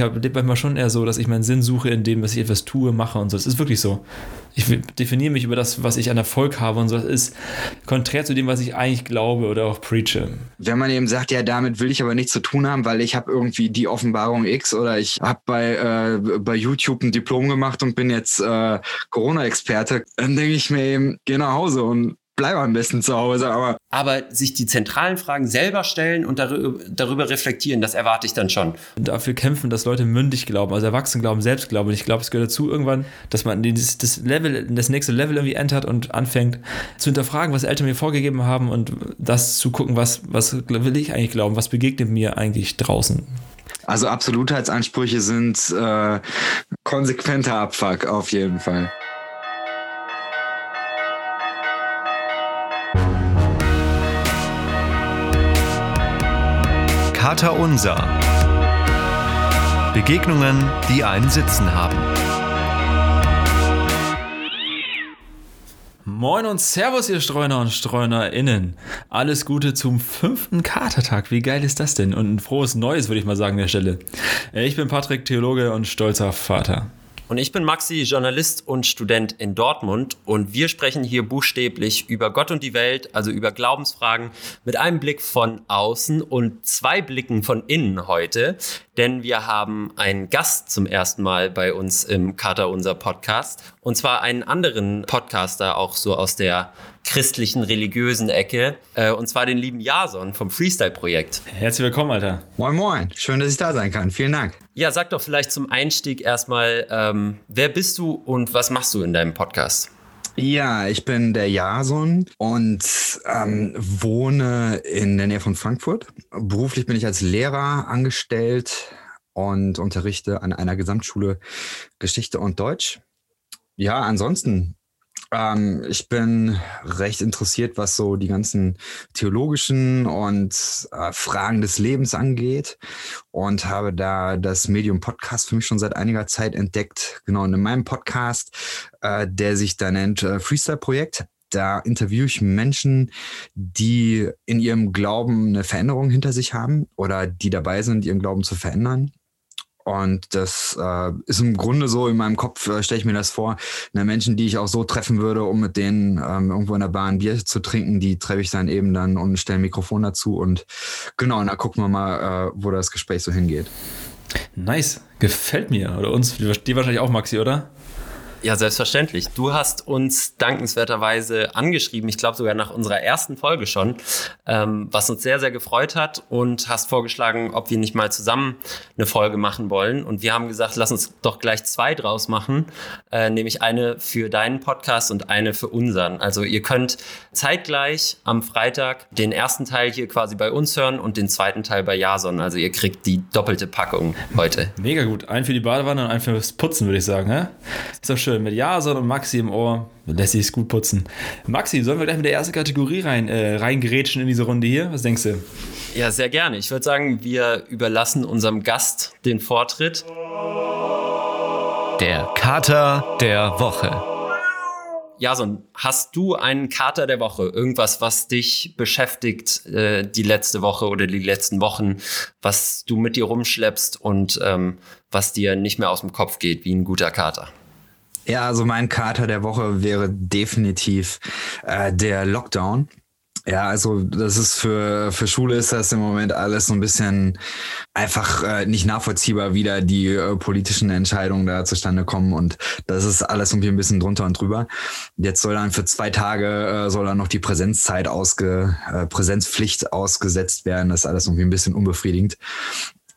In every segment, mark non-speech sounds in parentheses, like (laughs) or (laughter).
ich habe manchmal schon eher so, dass ich meinen Sinn suche in dem, was ich etwas tue, mache und so. Es ist wirklich so. Ich definiere mich über das, was ich an Erfolg habe und so. Das ist konträr zu dem, was ich eigentlich glaube oder auch preache. Wenn man eben sagt, ja, damit will ich aber nichts zu tun haben, weil ich habe irgendwie die Offenbarung X oder ich habe bei, äh, bei YouTube ein Diplom gemacht und bin jetzt äh, Corona-Experte, dann denke ich mir eben, geh nach Hause und bleib am besten zu Hause. Aber, aber sich die zentralen Fragen selber stellen und darüber, darüber reflektieren, das erwarte ich dann schon. Und dafür kämpfen, dass Leute mündig glauben, also Erwachsene glauben, selbst glauben. Und ich glaube, es gehört dazu irgendwann, dass man dieses, das Level, das nächste Level irgendwie entert und anfängt zu hinterfragen, was Eltern mir vorgegeben haben und das zu gucken, was, was will ich eigentlich glauben, was begegnet mir eigentlich draußen. Also Absolutheitsansprüche sind äh, konsequenter Abfuck auf jeden Fall. Kater Unser. Begegnungen, die einen Sitzen haben. Moin und Servus, ihr Streuner und StreunerInnen. Alles Gute zum fünften Katertag. Wie geil ist das denn? Und ein frohes Neues, würde ich mal sagen, an der Stelle. Äh, ich bin Patrick, Theologe und stolzer Vater. Und ich bin Maxi, Journalist und Student in Dortmund. Und wir sprechen hier buchstäblich über Gott und die Welt, also über Glaubensfragen, mit einem Blick von außen und zwei Blicken von innen heute. Denn wir haben einen Gast zum ersten Mal bei uns im Kater Unser Podcast. Und zwar einen anderen Podcaster, auch so aus der christlichen, religiösen Ecke. Äh, und zwar den lieben Jason vom Freestyle-Projekt. Herzlich willkommen, Alter. Moin, moin. Schön, dass ich da sein kann. Vielen Dank. Ja, sag doch vielleicht zum Einstieg erstmal, ähm, wer bist du und was machst du in deinem Podcast? Ja, ich bin der Jason und ähm, wohne in der Nähe von Frankfurt. Beruflich bin ich als Lehrer angestellt und unterrichte an einer Gesamtschule Geschichte und Deutsch. Ja, ansonsten ähm, ich bin recht interessiert, was so die ganzen theologischen und äh, Fragen des Lebens angeht und habe da das Medium Podcast für mich schon seit einiger Zeit entdeckt. Genau, und in meinem Podcast, äh, der sich da nennt äh, Freestyle Projekt, da interviewe ich Menschen, die in ihrem Glauben eine Veränderung hinter sich haben oder die dabei sind, ihren Glauben zu verändern. Und das äh, ist im Grunde so in meinem Kopf, äh, stelle ich mir das vor, eine Menschen, die ich auch so treffen würde, um mit denen ähm, irgendwo in der Bar ein Bier zu trinken, die treffe ich dann eben dann und stelle ein Mikrofon dazu. Und genau, und da gucken wir mal, äh, wo das Gespräch so hingeht. Nice, gefällt mir. Oder uns, die wahrscheinlich auch, Maxi, oder? Ja, selbstverständlich. Du hast uns dankenswerterweise angeschrieben, ich glaube sogar nach unserer ersten Folge schon, ähm, was uns sehr, sehr gefreut hat und hast vorgeschlagen, ob wir nicht mal zusammen eine Folge machen wollen. Und wir haben gesagt, lass uns doch gleich zwei draus machen, äh, nämlich eine für deinen Podcast und eine für unseren. Also ihr könnt zeitgleich am Freitag den ersten Teil hier quasi bei uns hören und den zweiten Teil bei Jason. Also ihr kriegt die doppelte Packung heute. Mega gut. Ein für die Badewanne und ein fürs Putzen, würde ich sagen. Hä? Ist doch schön schön. Mit Jason und Maxi im Ohr lässt sich es gut putzen. Maxi, sollen wir gleich mit der ersten Kategorie rein, äh, reingerätschen in diese Runde hier? Was denkst du? Ja, sehr gerne. Ich würde sagen, wir überlassen unserem Gast den Vortritt. Der Kater der Woche. Jason, hast du einen Kater der Woche? Irgendwas, was dich beschäftigt äh, die letzte Woche oder die letzten Wochen, was du mit dir rumschleppst und ähm, was dir nicht mehr aus dem Kopf geht, wie ein guter Kater? Ja, also mein Kater der Woche wäre definitiv äh, der Lockdown. Ja, also das ist für, für Schule ist das im Moment alles so ein bisschen einfach äh, nicht nachvollziehbar, wie da die äh, politischen Entscheidungen da zustande kommen und das ist alles irgendwie ein bisschen drunter und drüber. Jetzt soll dann für zwei Tage äh, soll dann noch die Präsenzzeit ausge, äh, Präsenzpflicht ausgesetzt werden. Das ist alles irgendwie ein bisschen unbefriedigend.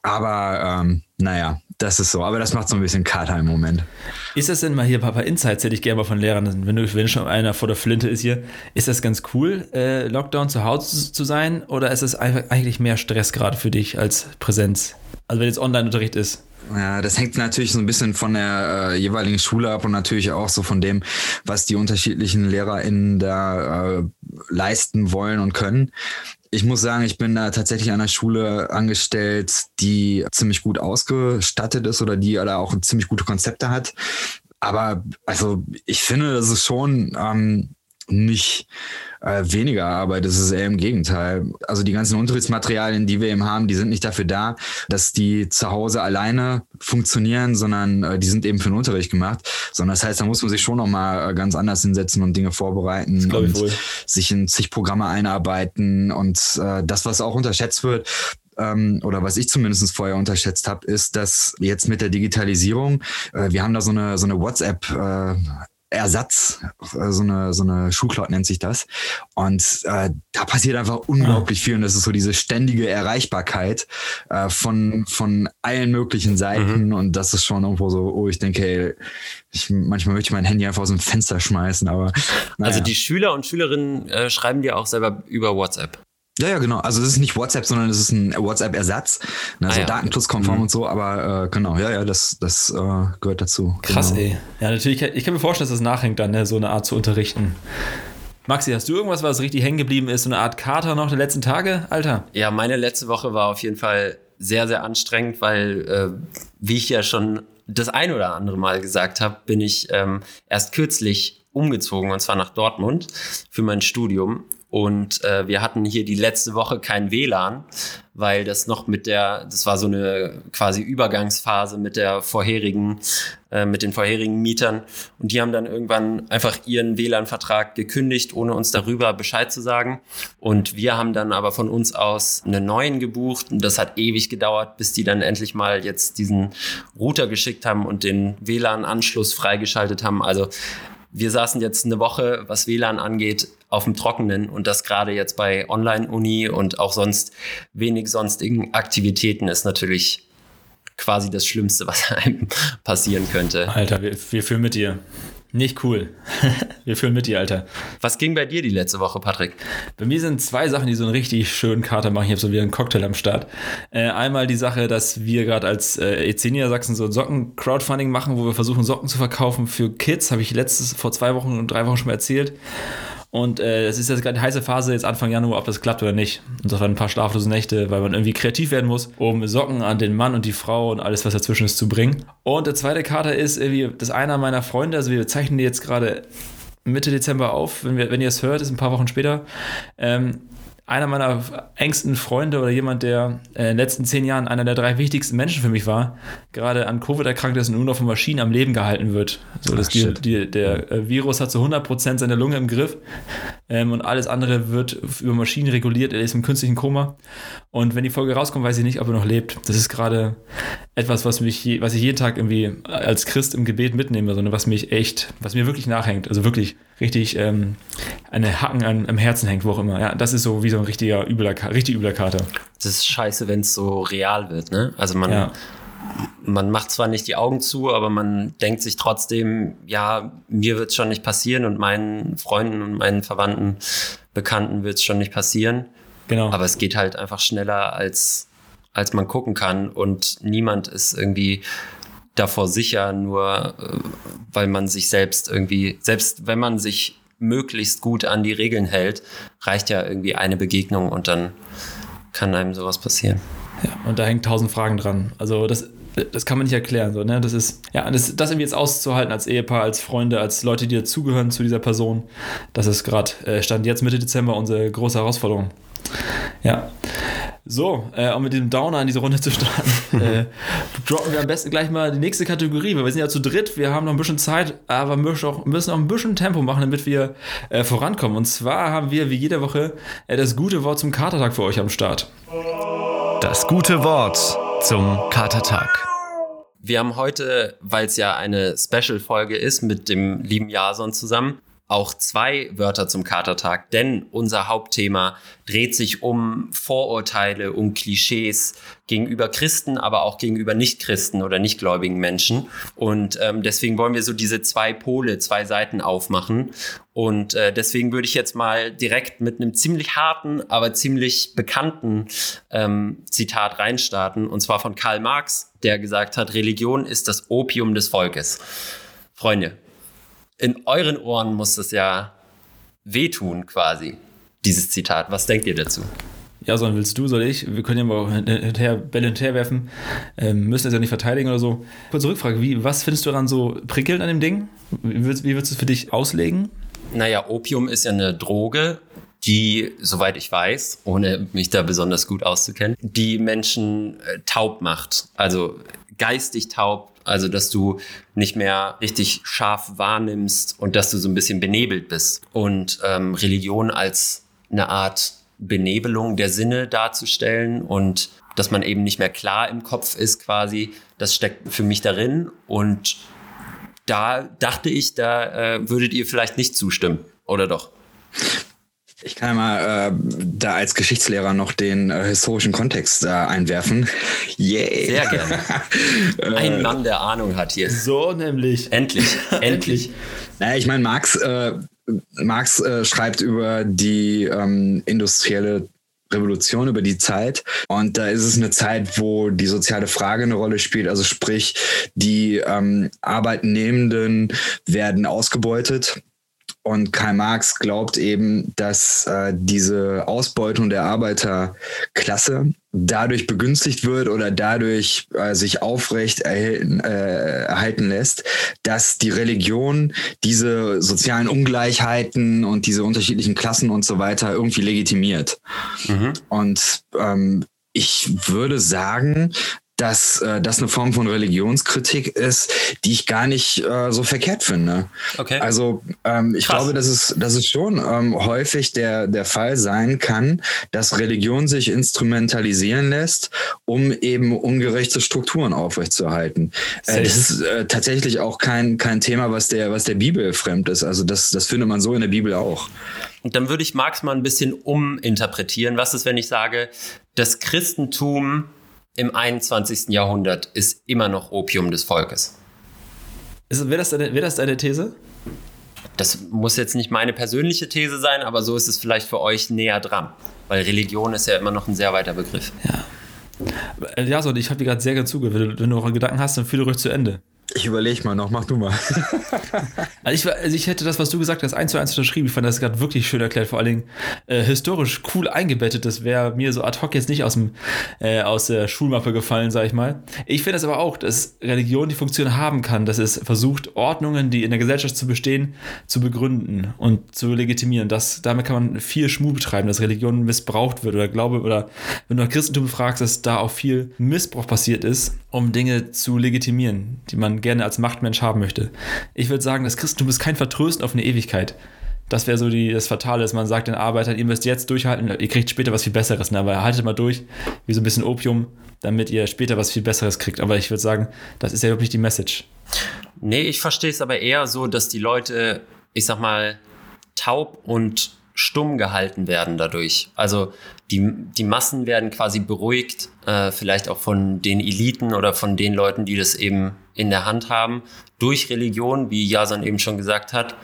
Aber ähm, naja, das ist so. Aber das macht so ein bisschen Kater im Moment. Ist das denn mal hier, Papa Insights hätte ich gerne mal von Lehrern, wenn, du, wenn schon einer vor der Flinte ist hier, ist das ganz cool, äh, Lockdown zu Hause zu sein? Oder ist es eigentlich mehr Stress gerade für dich als Präsenz? Also wenn jetzt Online-Unterricht ist? Ja, das hängt natürlich so ein bisschen von der äh, jeweiligen Schule ab und natürlich auch so von dem, was die unterschiedlichen LehrerInnen da äh, leisten wollen und können. Ich muss sagen, ich bin da tatsächlich an einer Schule angestellt, die ziemlich gut ausgestattet ist oder die da auch ziemlich gute Konzepte hat. Aber also ich finde, das ist schon ähm, nicht äh, weniger Arbeit. Das ist eher im Gegenteil. Also die ganzen Unterrichtsmaterialien, die wir eben haben, die sind nicht dafür da, dass die zu Hause alleine funktionieren, sondern äh, die sind eben für den Unterricht gemacht. Sondern das heißt, da muss man sich schon nochmal äh, ganz anders hinsetzen und Dinge vorbereiten und sich in zig Programme einarbeiten. Und äh, das, was auch unterschätzt wird, ähm, oder was ich zumindest vorher unterschätzt habe, ist, dass jetzt mit der Digitalisierung, äh, wir haben da so eine, so eine WhatsApp, äh, Ersatz, so eine, so eine Schuhcloud nennt sich das. Und äh, da passiert einfach unglaublich viel. Und das ist so diese ständige Erreichbarkeit äh, von, von allen möglichen Seiten. Mhm. Und das ist schon irgendwo so, oh, ich denke, ey, ich, manchmal möchte ich mein Handy einfach aus dem Fenster schmeißen. Aber naja. Also die Schüler und Schülerinnen äh, schreiben dir auch selber über WhatsApp. Ja, ja, genau. Also es ist nicht WhatsApp, sondern es ist ein WhatsApp-Ersatz. Ne, also ah, ja. datenschutzkonform mhm. und so, aber äh, genau, ja, ja, das, das äh, gehört dazu. Krass, genau. ey. Ja, natürlich, ich kann mir vorstellen, dass das nachhängt dann, ne, so eine Art zu unterrichten. Maxi, hast du irgendwas, was richtig hängen geblieben ist? So eine Art Kater noch der letzten Tage, Alter? Ja, meine letzte Woche war auf jeden Fall sehr, sehr anstrengend, weil, äh, wie ich ja schon das ein oder andere Mal gesagt habe, bin ich ähm, erst kürzlich umgezogen und zwar nach Dortmund für mein Studium und äh, wir hatten hier die letzte Woche kein WLAN, weil das noch mit der, das war so eine quasi Übergangsphase mit der vorherigen, äh, mit den vorherigen Mietern. Und die haben dann irgendwann einfach ihren WLAN-Vertrag gekündigt, ohne uns darüber Bescheid zu sagen. Und wir haben dann aber von uns aus einen neuen gebucht. Und das hat ewig gedauert, bis die dann endlich mal jetzt diesen Router geschickt haben und den WLAN-Anschluss freigeschaltet haben. Also wir saßen jetzt eine Woche, was WLAN angeht, auf dem Trockenen und das gerade jetzt bei Online-Uni und auch sonst wenig sonstigen Aktivitäten ist natürlich quasi das Schlimmste, was (laughs) einem passieren könnte. Alter, wir, wir fühlen mit dir. Nicht cool. (laughs) Wir fühlen mit dir, Alter. Was ging bei dir die letzte Woche, Patrick? Bei mir sind zwei Sachen, die so einen richtig schönen Kater machen. Ich habe so wieder einen Cocktail am Start. Äh, einmal die Sache, dass wir gerade als äh, EC Niedersachsen so ein Socken-Crowdfunding machen, wo wir versuchen, Socken zu verkaufen für Kids. Habe ich letztes vor zwei Wochen und drei Wochen schon mal erzählt. Und äh, es ist jetzt gerade eine heiße Phase, jetzt Anfang Januar, ob das klappt oder nicht. Und das waren ein paar schlaflose Nächte, weil man irgendwie kreativ werden muss, um Socken an den Mann und die Frau und alles, was dazwischen ist, zu bringen. Und der zweite Kater ist irgendwie, dass einer meiner Freunde, also wir zeichnen die jetzt gerade Mitte Dezember auf, wenn, wir, wenn ihr es hört, ist ein paar Wochen später. Ähm, einer meiner engsten Freunde oder jemand, der in den letzten zehn Jahren einer der drei wichtigsten Menschen für mich war, gerade an Covid erkrankt ist und nur noch von Maschinen am Leben gehalten wird. So, dass die, die, der äh, Virus hat zu 100% seine Lunge im Griff ähm, und alles andere wird über Maschinen reguliert. Er ist im künstlichen Koma. Und wenn die Folge rauskommt, weiß ich nicht, ob er noch lebt. Das ist gerade etwas, was mich, was ich jeden Tag irgendwie als Christ im Gebet mitnehme, sondern was mich echt, was mir wirklich nachhängt. Also wirklich richtig ähm, eine Hacken an, am Herzen hängt, wo auch immer. Ja, das ist so wie so ein richtiger übler, richtig übler Kater. Das ist scheiße, wenn es so real wird, ne? Also man, ja. man macht zwar nicht die Augen zu, aber man denkt sich trotzdem, ja, mir wird es schon nicht passieren und meinen Freunden und meinen Verwandten, Bekannten wird es schon nicht passieren. Genau. Aber es geht halt einfach schneller, als, als man gucken kann und niemand ist irgendwie davor sicher, nur äh, weil man sich selbst irgendwie, selbst wenn man sich möglichst gut an die Regeln hält, reicht ja irgendwie eine Begegnung und dann kann einem sowas passieren. Ja, und da hängt tausend Fragen dran. Also das, das kann man nicht erklären. So, ne? Das ist, ja, das, das irgendwie jetzt auszuhalten als Ehepaar, als Freunde, als Leute, die dazugehören zu dieser Person, das ist gerade, äh, stand jetzt Mitte Dezember unsere große Herausforderung. Ja. So, äh, um mit dem Downer in diese Runde zu starten, (laughs) äh, droppen wir am besten gleich mal die nächste Kategorie, weil wir sind ja zu dritt, wir haben noch ein bisschen Zeit, aber müssen auch, müssen auch ein bisschen Tempo machen, damit wir äh, vorankommen. Und zwar haben wir wie jede Woche äh, das gute Wort zum Katertag für euch am Start. Das gute Wort zum Katertag. Wir haben heute, weil es ja eine Special-Folge ist, mit dem lieben Jason zusammen, auch zwei Wörter zum Katertag, denn unser Hauptthema dreht sich um Vorurteile, um Klischees gegenüber Christen, aber auch gegenüber Nichtchristen oder nichtgläubigen Menschen. Und ähm, deswegen wollen wir so diese zwei Pole, zwei Seiten aufmachen. Und äh, deswegen würde ich jetzt mal direkt mit einem ziemlich harten, aber ziemlich bekannten ähm, Zitat reinstarten, und zwar von Karl Marx, der gesagt hat, Religion ist das Opium des Volkes. Freunde, in euren Ohren muss das ja wehtun quasi, dieses Zitat. Was denkt ihr dazu? Ja, sondern willst du, soll ich? Wir können ja mal hinterher, Bälle hinterherwerfen. Ähm, müssen das ja nicht verteidigen oder so. Kurze Rückfrage, wie, was findest du daran so prickelnd an dem Ding? Wie, wie würdest du es für dich auslegen? Naja, Opium ist ja eine Droge, die, soweit ich weiß, ohne mich da besonders gut auszukennen, die Menschen äh, taub macht. Also geistig taub, also dass du nicht mehr richtig scharf wahrnimmst und dass du so ein bisschen benebelt bist. Und ähm, Religion als eine Art Benebelung der Sinne darzustellen und dass man eben nicht mehr klar im Kopf ist quasi, das steckt für mich darin und da dachte ich, da äh, würdet ihr vielleicht nicht zustimmen, oder doch? Ich kann mal äh, da als Geschichtslehrer noch den äh, historischen Kontext äh, einwerfen. Yeah. Sehr gerne. (laughs) Ein Mann, der Ahnung hat hier. So nämlich. Endlich, (laughs) endlich. Naja, ich meine, Marx, äh, Marx äh, schreibt über die ähm, industrielle Revolution, über die Zeit. Und da ist es eine Zeit, wo die soziale Frage eine Rolle spielt. Also sprich, die ähm, Arbeitnehmenden werden ausgebeutet und Karl Marx glaubt eben, dass äh, diese Ausbeutung der Arbeiterklasse dadurch begünstigt wird oder dadurch äh, sich aufrecht erhalten, äh, erhalten lässt, dass die Religion diese sozialen Ungleichheiten und diese unterschiedlichen Klassen und so weiter irgendwie legitimiert. Mhm. Und ähm, ich würde sagen, dass äh, das eine Form von Religionskritik ist, die ich gar nicht äh, so verkehrt finde. Okay. Also ähm, ich Krass. glaube, dass es, dass es schon ähm, häufig der, der Fall sein kann, dass Religion sich instrumentalisieren lässt, um eben ungerechte Strukturen aufrechtzuerhalten. Äh, das ist äh, tatsächlich auch kein, kein Thema, was der, was der Bibel fremd ist. Also das, das findet man so in der Bibel auch. Und dann würde ich Marx mal ein bisschen uminterpretieren. Was ist, wenn ich sage, das Christentum im 21. Jahrhundert ist immer noch Opium des Volkes. Wäre das, deine, wär das deine These? Das muss jetzt nicht meine persönliche These sein, aber so ist es vielleicht für euch näher dran. Weil Religion ist ja immer noch ein sehr weiter Begriff. Ja. Ja, so, ich habe dir gerade sehr gerne zugehört. Wenn du, noch einen Gedanken hast, dann fühle ruhig zu Ende. Ich überlege mal noch, mach du mal. (laughs) also, ich, also ich hätte das, was du gesagt hast, eins zu eins unterschrieben. Ich fand das gerade wirklich schön erklärt, vor allen Dingen äh, historisch cool eingebettet. Das wäre mir so ad hoc jetzt nicht aus, dem, äh, aus der Schulmappe gefallen, sag ich mal. Ich finde es aber auch, dass Religion die Funktion haben kann, dass es versucht, Ordnungen, die in der Gesellschaft zu bestehen, zu begründen und zu legitimieren. Das, damit kann man viel Schmuh betreiben, dass Religion missbraucht wird oder Glaube, oder wenn du nach Christentum fragst, dass da auch viel Missbrauch passiert ist, um Dinge zu legitimieren, die man gerne als Machtmensch haben möchte. Ich würde sagen, das Christentum ist kein Vertrösten auf eine Ewigkeit. Das wäre so die, das Fatale, dass man sagt den Arbeitern, ihr müsst jetzt durchhalten, ihr kriegt später was viel Besseres. Ne? Aber haltet mal durch, wie so ein bisschen Opium, damit ihr später was viel Besseres kriegt. Aber ich würde sagen, das ist ja wirklich die Message. Nee, ich verstehe es aber eher so, dass die Leute, ich sag mal, taub und stumm gehalten werden dadurch. Also die, die Massen werden quasi beruhigt, äh, vielleicht auch von den Eliten oder von den Leuten, die das eben in der Hand haben, durch Religion, wie Jason eben schon gesagt hat,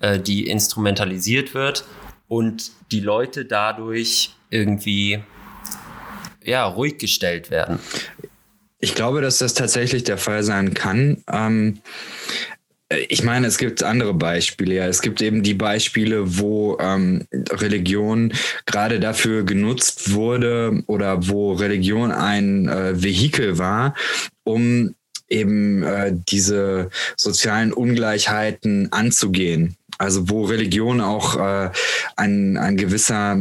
äh, die instrumentalisiert wird und die Leute dadurch irgendwie ja, ruhig gestellt werden. Ich glaube, dass das tatsächlich der Fall sein kann. Ähm, ich meine, es gibt andere Beispiele. Ja. Es gibt eben die Beispiele, wo ähm, Religion gerade dafür genutzt wurde oder wo Religion ein äh, Vehikel war, um eben äh, diese sozialen Ungleichheiten anzugehen. Also wo Religion auch äh, ein, ein gewisser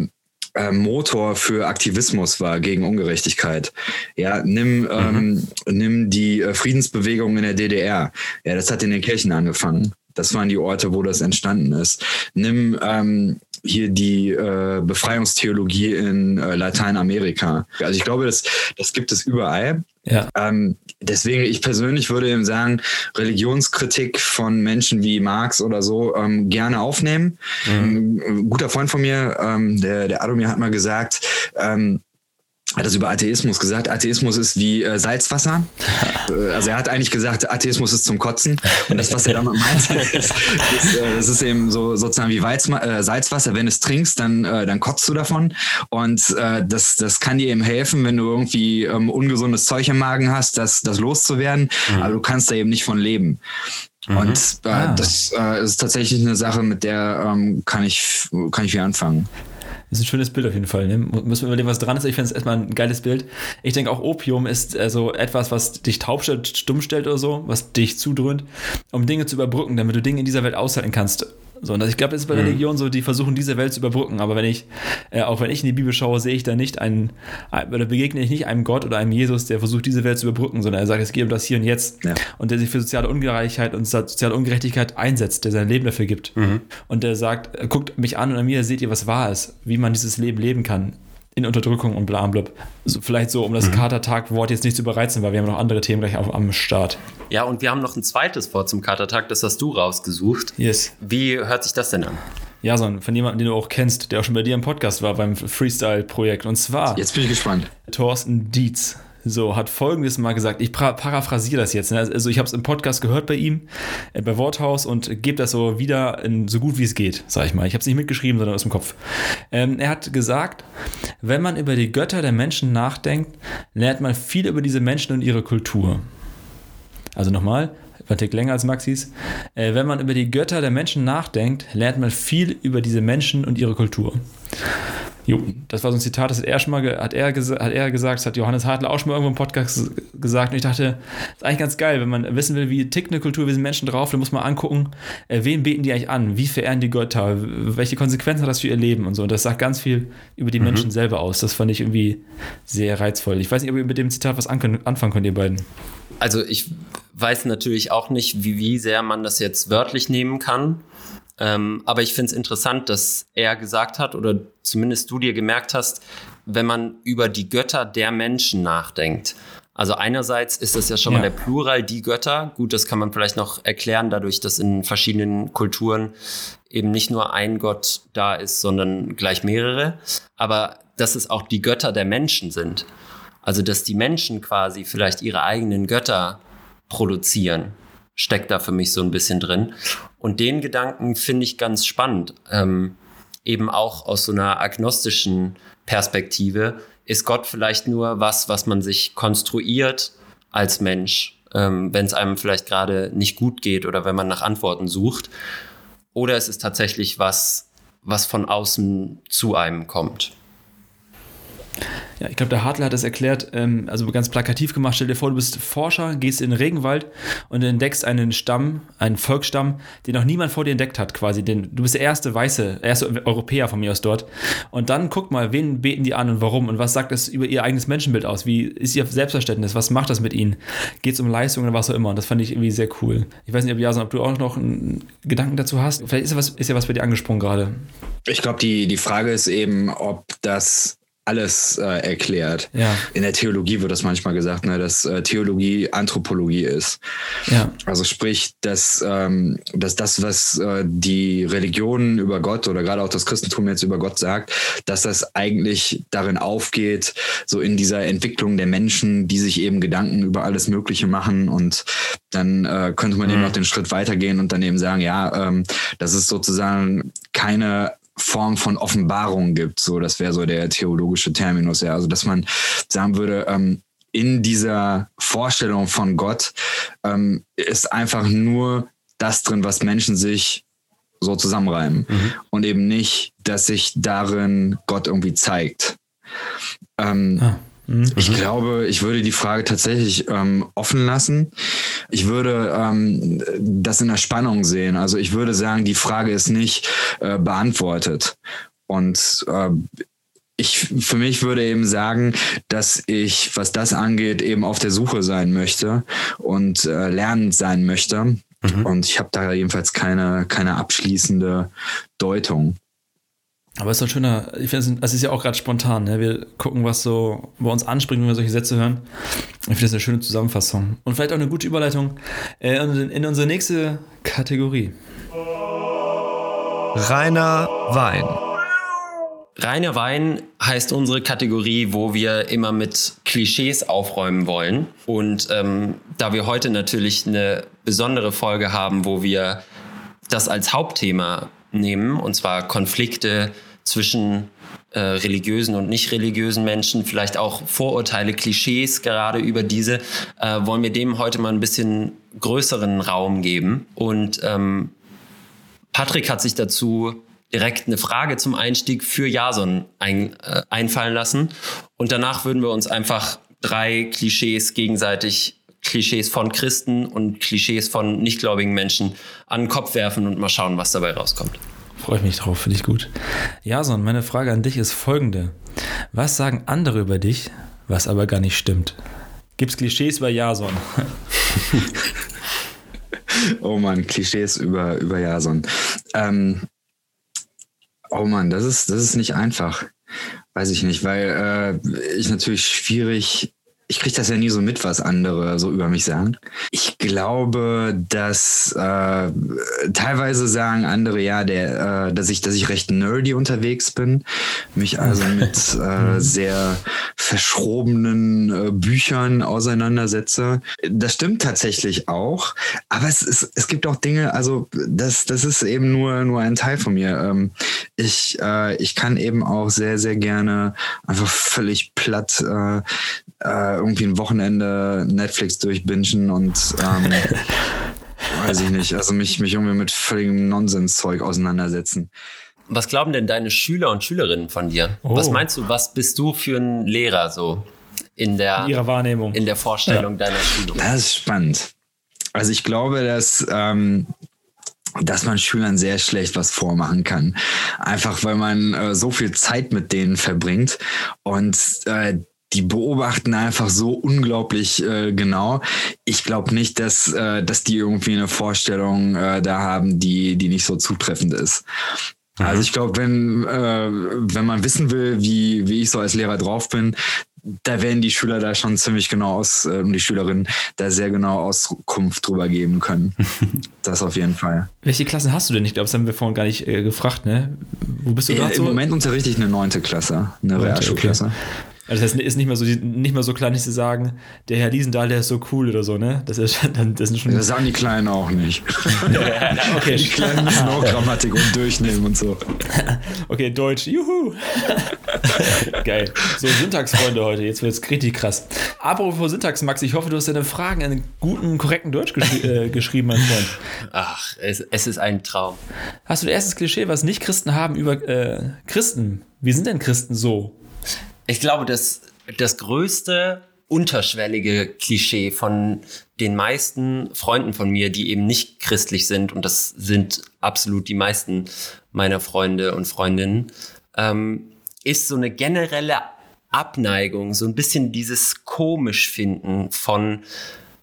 äh, Motor für Aktivismus war gegen Ungerechtigkeit. Ja, nimm, mhm. ähm, nimm die äh, Friedensbewegung in der DDR. Ja, das hat in den Kirchen angefangen. Das waren die Orte, wo das entstanden ist. Nimm ähm, hier die äh, Befreiungstheologie in äh, Lateinamerika. Also ich glaube, das, das gibt es überall. Ja. Ähm, deswegen, ich persönlich würde eben sagen, Religionskritik von Menschen wie Marx oder so ähm, gerne aufnehmen. Mhm. Ein guter Freund von mir, ähm, der, der Adomir hat mal gesagt, ähm, hat das über Atheismus gesagt. Atheismus ist wie äh, Salzwasser. (laughs) Äh, also er hat eigentlich gesagt, Atheismus ist zum Kotzen. Und das, was er damit meint, (laughs) ist, ist, äh, das ist eben so sozusagen wie Weizma äh, Salzwasser. Wenn du es trinkst, dann, äh, dann kotzt du davon. Und äh, das, das kann dir eben helfen, wenn du irgendwie ähm, ungesundes Zeug im Magen hast, das, das loszuwerden. Mhm. Aber du kannst da eben nicht von leben. Mhm. Und ah. das ist tatsächlich eine Sache, mit der ähm, kann, ich, kann ich viel anfangen. Das ist ein schönes Bild auf jeden Fall. Ne? Müssen wir überlegen, was dran ist. Ich finde es erstmal ein geiles Bild. Ich denke auch Opium ist also etwas, was dich taub stellt, stumm stellt oder so, was dich zudröhnt, um Dinge zu überbrücken, damit du Dinge in dieser Welt aushalten kannst. So, und ich glaube, es ist bei Mhm. Religion so, die versuchen diese Welt zu überbrücken. Aber wenn ich, äh, auch wenn ich in die Bibel schaue, sehe ich da nicht einen, ein- oder begegne ich nicht einem Gott oder einem Jesus, der versucht, diese Welt zu überbrücken, sondern er sagt, es geht um das Hier und Jetzt. Ja. Und der sich für soziale Ungleichheit und soziale Ungerechtigkeit einsetzt, der sein Leben dafür gibt. Und der sagt, äh, guckt mich an und an mir seht ihr, was wahr ist, wie man dieses Leben leben kann. In Unterdrückung und bla blub. So, vielleicht so, um das Katertag-Wort jetzt nicht zu überreizen, weil wir haben noch andere Themen gleich auf, am Start. Ja, und wir haben noch ein zweites Wort zum Katertag, das hast du rausgesucht. Yes. Wie hört sich das denn an? Ja, so von jemandem, den du auch kennst, der auch schon bei dir im Podcast war, beim Freestyle-Projekt. Und zwar Jetzt bin ich gespannt. Thorsten Dietz. So, hat folgendes mal gesagt. Ich paraphrasiere das jetzt. Ne? Also, ich habe es im Podcast gehört bei ihm, äh, bei Worthaus und gebe das so wieder in, so gut wie es geht, sag ich mal. Ich habe es nicht mitgeschrieben, sondern aus dem Kopf. Ähm, er hat gesagt, wenn man über die Götter der Menschen nachdenkt, lernt man viel über diese Menschen und ihre Kultur. Also nochmal, war Tick länger als Maxis. Äh, wenn man über die Götter der Menschen nachdenkt, lernt man viel über diese Menschen und ihre Kultur. Jo, das war so ein Zitat, das hat er schon mal hat er, hat er gesagt, das hat Johannes Hartl auch schon mal irgendwo im Podcast gesagt. Und ich dachte, das ist eigentlich ganz geil, wenn man wissen will, wie tickt eine Kultur, wie sind Menschen drauf, dann muss man angucken, äh, wen beten die eigentlich an, wie verehren die Götter, welche Konsequenzen hat das für ihr Leben und so. Und das sagt ganz viel über die Menschen selber aus. Das fand ich irgendwie sehr reizvoll. Ich weiß nicht, ob ihr mit dem Zitat was anfangen könnt, ihr beiden. Also ich weiß natürlich auch nicht, wie, wie sehr man das jetzt wörtlich nehmen kann. Ähm, aber ich finde es interessant, dass er gesagt hat, oder zumindest du dir gemerkt hast, wenn man über die Götter der Menschen nachdenkt. Also einerseits ist das ja schon mal Ja. der Plural, die Götter. Gut, das kann man vielleicht noch erklären, dadurch, dass in verschiedenen Kulturen eben nicht nur ein Gott da ist, sondern gleich mehrere. Aber dass es auch die Götter der Menschen sind. Also, dass die Menschen quasi vielleicht ihre eigenen Götter produzieren, steckt da für mich so ein bisschen drin. Und den Gedanken finde ich ganz spannend. Ähm, eben auch aus so einer agnostischen Perspektive. Ist Gott vielleicht nur was, was man sich konstruiert als Mensch, ähm, wenn es einem vielleicht gerade nicht gut geht oder wenn man nach Antworten sucht? Oder ist es tatsächlich was, was von außen zu einem kommt? Ja, ich glaube, der Hartl hat es erklärt, ähm, also ganz plakativ gemacht. Stell dir vor, du bist Forscher, gehst in den Regenwald und entdeckst einen Stamm, einen Volksstamm, den noch niemand vor dir entdeckt hat, quasi. Den, du bist der erste Weiße, erste Europäer von mir aus dort. Und dann guck mal, wen beten die an und warum und was sagt das über ihr eigenes Menschenbild aus? Wie ist ihr Selbstverständnis? Was macht das mit ihnen? Geht es um Leistung oder was auch immer? Und das fand ich irgendwie sehr cool. Ich weiß nicht, ob, Jason, ob du auch noch einen Gedanken dazu hast. Vielleicht ist ja was, ist ja was bei dir angesprungen gerade. Ich glaube, die, die Frage ist eben, ob das alles äh, erklärt. Ja. In der Theologie wird das manchmal gesagt, ne, dass äh, Theologie Anthropologie ist. Ja. Also sprich, dass, ähm, dass das, was äh, die Religionen über Gott oder gerade auch das Christentum jetzt über Gott sagt, dass das eigentlich darin aufgeht, so in dieser Entwicklung der Menschen, die sich eben Gedanken über alles Mögliche machen und dann äh, könnte man eben noch den Schritt weitergehen und dann eben sagen, ja, ähm, das ist sozusagen keine Form von Offenbarung gibt. So, das wäre so der theologische Terminus, ja. Also, dass man sagen würde, ähm, in dieser Vorstellung von Gott ähm, ist einfach nur das drin, was Menschen sich so zusammenreimen. Und eben nicht, dass sich darin Gott irgendwie zeigt. Ähm, Ah. Mhm. ich glaube, ich würde die Frage tatsächlich ähm, offen lassen. Ich würde ähm, das in der Spannung sehen. Also ich würde sagen, die Frage ist nicht äh, beantwortet. Und äh, ich für mich würde eben sagen, dass ich, was das angeht, eben auf der Suche sein möchte und äh, lernend sein möchte. Und ich habe da jedenfalls keine, keine abschließende Deutung. Aber es ist doch ein schöner, ich finde, es ist ja auch gerade spontan. Ne? Wir gucken, was so bei uns anspringt, wenn wir solche Sätze hören. Ich finde das eine schöne Zusammenfassung. Und vielleicht auch eine gute Überleitung äh, in, in unsere nächste Kategorie. Reiner Wein. Reiner Wein heißt unsere Kategorie, wo wir immer mit Klischees aufräumen wollen. Und ähm, da wir heute natürlich eine besondere Folge haben, wo wir das als Hauptthema nehmen, und zwar Konflikte zwischen äh, religiösen und nicht religiösen Menschen, vielleicht auch Vorurteile, Klischees gerade über diese, äh, wollen wir dem heute mal ein bisschen größeren Raum geben. Und ähm, Patrick hat sich dazu direkt eine Frage zum Einstieg für Jason ein, äh, einfallen lassen. Und danach würden wir uns einfach drei Klischees gegenseitig Klischees von Christen und Klischees von nichtgläubigen Menschen an den Kopf werfen und mal schauen, was dabei rauskommt. Freue ich mich drauf, finde ich gut. Jason, meine Frage an dich ist folgende. Was sagen andere über dich, was aber gar nicht stimmt? Gibt es Klischees bei Jason? (laughs) oh Mann, Klischees über, über Jason. Ähm, oh Mann, das ist, das ist nicht einfach. Weiß ich nicht, weil äh, ich natürlich schwierig ich kriege das ja nie so mit, was andere so über mich sagen. Ich glaube, dass äh, teilweise sagen andere ja, der, äh, dass ich, dass ich recht nerdy unterwegs bin, mich also (laughs) mit äh, sehr verschrobenen äh, Büchern auseinandersetze. Das stimmt tatsächlich auch, aber es, es, es gibt auch Dinge, also das, das ist eben nur, nur ein Teil von mir. Ähm, ich, äh, ich kann eben auch sehr, sehr gerne einfach völlig platt äh, irgendwie ein Wochenende Netflix durchbingen und ähm, (laughs) weiß ich nicht, also mich, mich irgendwie mit völligem Nonsenszeug auseinandersetzen. Was glauben denn deine Schüler und Schülerinnen von dir? Oh. Was meinst du, was bist du für ein Lehrer so in der, in ihrer Wahrnehmung, in der Vorstellung ja. deiner Schüler? Das ist spannend. Also ich glaube, dass ähm, dass man Schülern sehr schlecht was vormachen kann. Einfach weil man äh, so viel Zeit mit denen verbringt und äh, die beobachten einfach so unglaublich äh, genau. Ich glaube nicht, dass, äh, dass die irgendwie eine Vorstellung äh, da haben, die, die nicht so zutreffend ist. Mhm. Also ich glaube, wenn, äh, wenn man wissen will, wie, wie ich so als Lehrer drauf bin, da werden die Schüler da schon ziemlich genau aus, äh, die Schülerinnen da sehr genau Auskunft drüber geben können. (laughs) das auf jeden Fall. Welche Klassen hast du denn? Ich glaube, das haben wir vorhin gar nicht äh, gefragt, ne? Wo bist du gerade? Äh, Im so? Moment unterrichte ich eine neunte Klasse, eine Realschulklasse. Okay. Also das heißt, ist nicht mehr so, nicht mehr so klar, nicht zu sagen, der Herr Liesendahl, der ist so cool oder so, ne? Das ist dann, das sind schon. Das sagen die Kleinen auch nicht. (laughs) okay. Die Kleinen müssen auch Grammatik und durchnehmen und so. (laughs) okay, Deutsch, juhu. (laughs) Geil. So, Syntaxfreunde heute, jetzt wird es richtig krass. Apropos Syntax, Max, ich hoffe, du hast deine Fragen in guten, korrekten Deutsch geschri äh, geschrieben, mein Freund. Ach, es, es, ist ein Traum. Hast du das erste Klischee, was nicht Christen haben über äh, Christen? Wie sind denn Christen so? Ich glaube, das, das größte unterschwellige Klischee von den meisten Freunden von mir, die eben nicht christlich sind, und das sind absolut die meisten meiner Freunde und Freundinnen, ähm, ist so eine generelle Abneigung, so ein bisschen dieses komisch finden von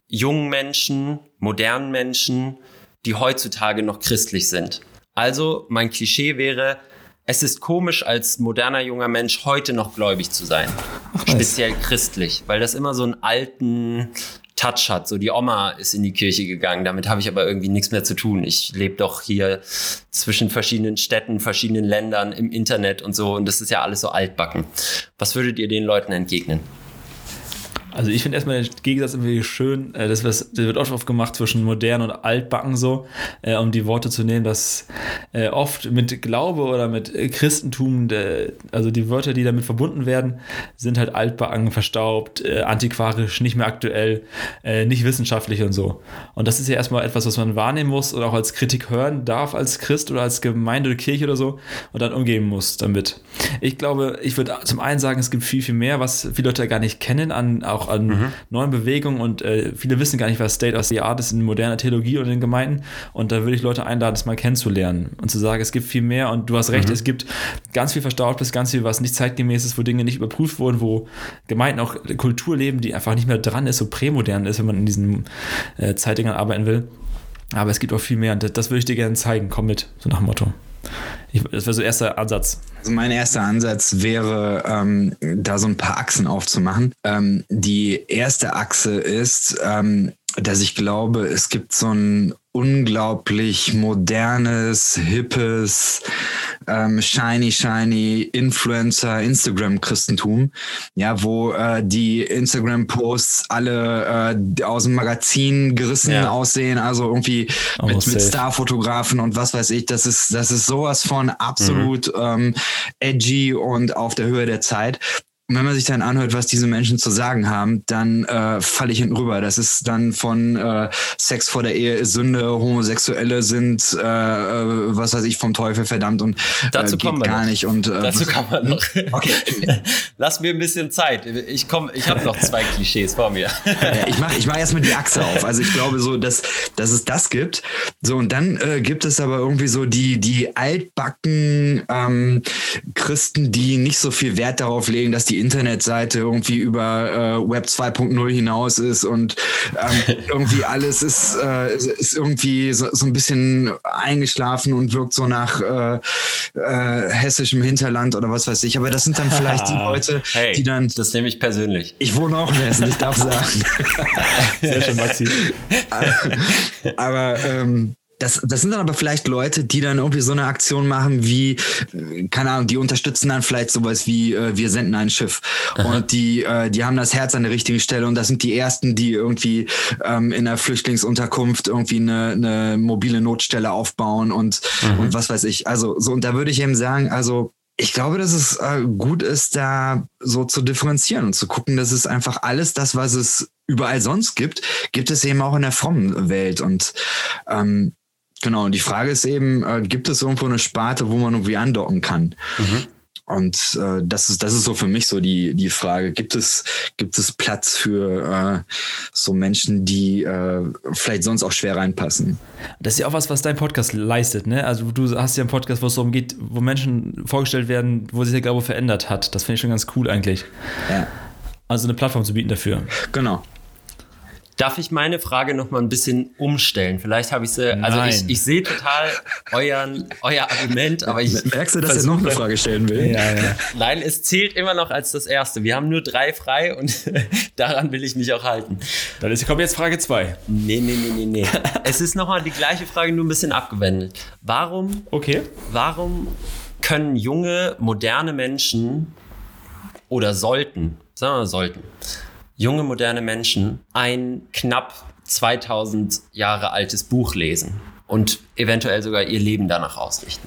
jungen Menschen, modernen Menschen, die heutzutage noch christlich sind. Also mein Klischee wäre, es ist komisch, als moderner junger Mensch heute noch gläubig zu sein. Ach, Speziell christlich, weil das immer so einen alten Touch hat. So die Oma ist in die Kirche gegangen, damit habe ich aber irgendwie nichts mehr zu tun. Ich lebe doch hier zwischen verschiedenen Städten, verschiedenen Ländern im Internet und so und das ist ja alles so altbacken. Was würdet ihr den Leuten entgegnen? Also ich finde erstmal den Gegensatz irgendwie schön, äh, das, das wird oft aufgemacht zwischen modern und altbacken so, äh, um die Worte zu nehmen, dass äh, oft mit Glaube oder mit Christentum, also die Wörter, die damit verbunden werden, sind halt altbacken, verstaubt, antiquarisch, nicht mehr aktuell, nicht wissenschaftlich und so. Und das ist ja erstmal etwas, was man wahrnehmen muss oder auch als Kritik hören darf als Christ oder als Gemeinde oder Kirche oder so und dann umgehen muss damit. Ich glaube, ich würde zum einen sagen, es gibt viel, viel mehr, was viele Leute gar nicht kennen, an auch an mhm. neuen Bewegungen und äh, viele wissen gar nicht, was State of the Art ist in moderner Theologie oder in Gemeinden. Und da würde ich Leute einladen, das mal kennenzulernen und zu sagen, es gibt viel mehr und du hast recht, mhm. es gibt ganz viel Verstaubtes, ganz viel, was nicht zeitgemäß ist, wo Dinge nicht überprüft wurden, wo Gemeinden auch Kultur leben, die einfach nicht mehr dran ist, so prämodern ist, wenn man in diesen äh, Zeitdingern arbeiten will. Aber es gibt auch viel mehr und das, das würde ich dir gerne zeigen. Komm mit, so nach dem Motto. Ich, das wäre so erster Ansatz. Also mein erster Ansatz wäre, ähm, da so ein paar Achsen aufzumachen. Ähm, die erste Achse ist, ähm, dass ich glaube, es gibt so ein unglaublich modernes, hippes, ähm, shiny, shiny Influencer, Instagram-Christentum, ja, wo äh, die Instagram-Posts alle äh, aus dem Magazin gerissen ja. aussehen, also irgendwie oh, mit, mit Starfotografen und was weiß ich. Das ist, das ist sowas von absolut mhm. ähm, edgy und auf der Höhe der Zeit. Und wenn man sich dann anhört, was diese Menschen zu sagen haben, dann äh, falle ich hinten rüber. Das ist dann von äh, Sex vor der Ehe ist Sünde, Homosexuelle sind, äh, äh was weiß ich, vom Teufel verdammt und äh, dazu geht gar noch. nicht. Und, äh, dazu kann man noch. (laughs) Okay. (laughs) Lass mir ein bisschen Zeit. Ich komme, ich habe noch zwei Klischees vor mir. Ich mache ich mach erstmal die Achse auf. Also ich glaube so, dass, dass es das gibt. So, und dann äh, gibt es aber irgendwie so die, die altbacken ähm, Christen, die nicht so viel Wert darauf legen, dass die Internetseite irgendwie über äh, Web 2.0 hinaus ist und ähm, (laughs) irgendwie alles ist, äh, ist irgendwie so, so, ein bisschen eingeschlafen und wirkt so nach äh, äh, hessischem Hinterland oder was weiß ich. Aber das sind dann vielleicht die (laughs) Leute, hey, die dann. Das nehme ich persönlich. Ich wohne auch in Hessen, ich darf (laughs) sagen. Sehr schön, Maxi. aber ähm, das, das sind dann aber vielleicht Leute, die dann irgendwie so eine Aktion machen wie, keine Ahnung, die unterstützen dann vielleicht sowas wie, äh, wir senden ein Schiff. Aha. Und die, äh, die haben das Herz an der richtigen Stelle und das sind die ersten, die irgendwie ähm, in der Flüchtlingsunterkunft irgendwie eine, eine mobile Notstelle aufbauen und, mhm. und was weiß ich. Also so, und da würde ich eben sagen, also ich glaube, dass es äh, gut ist, da so zu differenzieren und zu gucken, dass es einfach alles das, was es überall sonst gibt, gibt es eben auch in der frommen Welt. Und ähm, Genau, und die Frage ist eben, äh, gibt es irgendwo eine Sparte, wo man irgendwie andocken kann? Mhm. Und äh, das ist das ist so für mich so die die Frage. Gibt es gibt es Platz für äh, so Menschen, die äh, vielleicht sonst auch schwer reinpassen? Das ist ja auch was, was dein Podcast leistet, ne? Also du hast ja einen Podcast, wo es darum geht, wo Menschen vorgestellt werden, wo sich der Glaube verändert hat. Das finde ich schon ganz cool eigentlich. Ja. Also eine Plattform zu bieten dafür. Genau. Darf ich meine Frage noch mal ein bisschen umstellen? Vielleicht habe ich sie. Also ich, ich sehe total euren, euer Argument, aber ich. Merkst du, dass er noch eine Frage stellen will? Ja, ja. Nein, es zählt immer noch als das erste. Wir haben nur drei frei und (laughs) daran will ich mich auch halten. Dann ist, kommt jetzt Frage zwei. Nee, nee, nee, nee, nee. (laughs) es ist nochmal die gleiche Frage, nur ein bisschen abgewendet. Warum, okay. warum können junge, moderne Menschen oder sollten, sagen wir mal sollten, junge, moderne Menschen ein knapp 2000 Jahre altes Buch lesen und eventuell sogar ihr Leben danach ausrichten.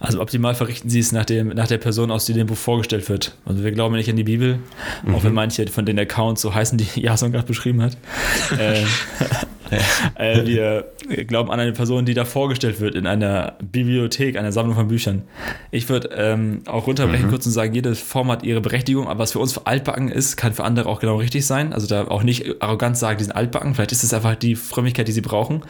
Also optimal verrichten sie es nach, dem, nach der Person aus, die dem Buch vorgestellt wird. Also wir glauben nicht an die Bibel, mhm. auch wenn manche von den Accounts so heißen, die (laughs) Jason gerade beschrieben hat. (laughs) äh, (laughs) äh, wir glauben an eine Person, die da vorgestellt wird in einer Bibliothek, einer Sammlung von Büchern. Ich würde ähm, auch runterbrechen mhm. kurz und sagen, jede Form hat ihre Berechtigung, aber was für uns für altbacken ist, kann für andere auch genau richtig sein. Also da auch nicht arrogant sagen, die sind altbacken. Vielleicht ist es einfach die Frömmigkeit, die sie brauchen.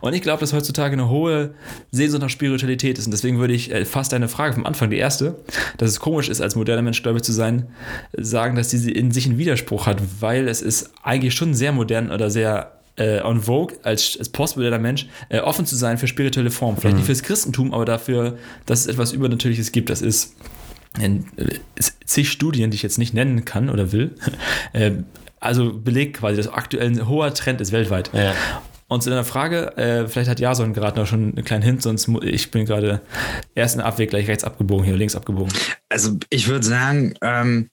Und ich glaube, dass heutzutage eine hohe Sehnsucht nach Spiritualität ist. Und deswegen würde ich äh, fast eine Frage vom Anfang, die erste, dass es komisch ist, als moderner Mensch gläubig zu sein, sagen, dass diese in sich einen Widerspruch hat, weil es ist eigentlich schon sehr modern oder sehr äh, on Vogue als, als postmoderner Mensch äh, offen zu sein für spirituelle Formen. Vielleicht mhm. nicht fürs Christentum, aber dafür, dass es etwas Übernatürliches gibt. Das ist in äh, zig Studien, die ich jetzt nicht nennen kann oder will, (laughs) äh, also belegt quasi, dass aktuell ein hoher Trend ist weltweit. Ja. Und zu deiner Frage, äh, vielleicht hat Jason gerade noch schon einen kleinen Hint, sonst ich bin gerade erst in der Abweg gleich rechts abgebogen, hier links abgebogen. Also ich würde sagen, ähm,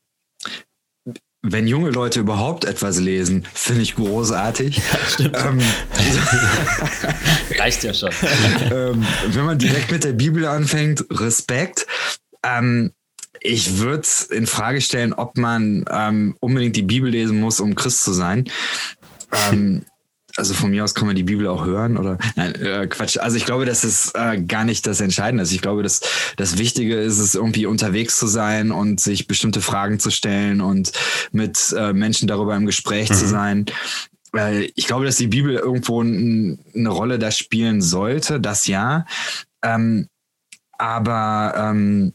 wenn junge Leute überhaupt etwas lesen, finde ich großartig. Ja, stimmt. Ähm, (laughs) Reicht ja schon. (laughs) ähm, wenn man direkt mit der Bibel anfängt, Respekt. Ähm, ich würde in Frage stellen, ob man ähm, unbedingt die Bibel lesen muss, um Christ zu sein. Also von mir aus kann man die Bibel auch hören oder nein, äh, Quatsch. Also ich glaube, das ist äh, gar nicht das Entscheidende. Also ich glaube, dass das Wichtige ist es, irgendwie unterwegs zu sein und sich bestimmte Fragen zu stellen und mit äh, Menschen darüber im Gespräch mhm. zu sein. Ich glaube, dass die Bibel irgendwo eine Rolle da spielen sollte, das ja. Ähm, aber ähm,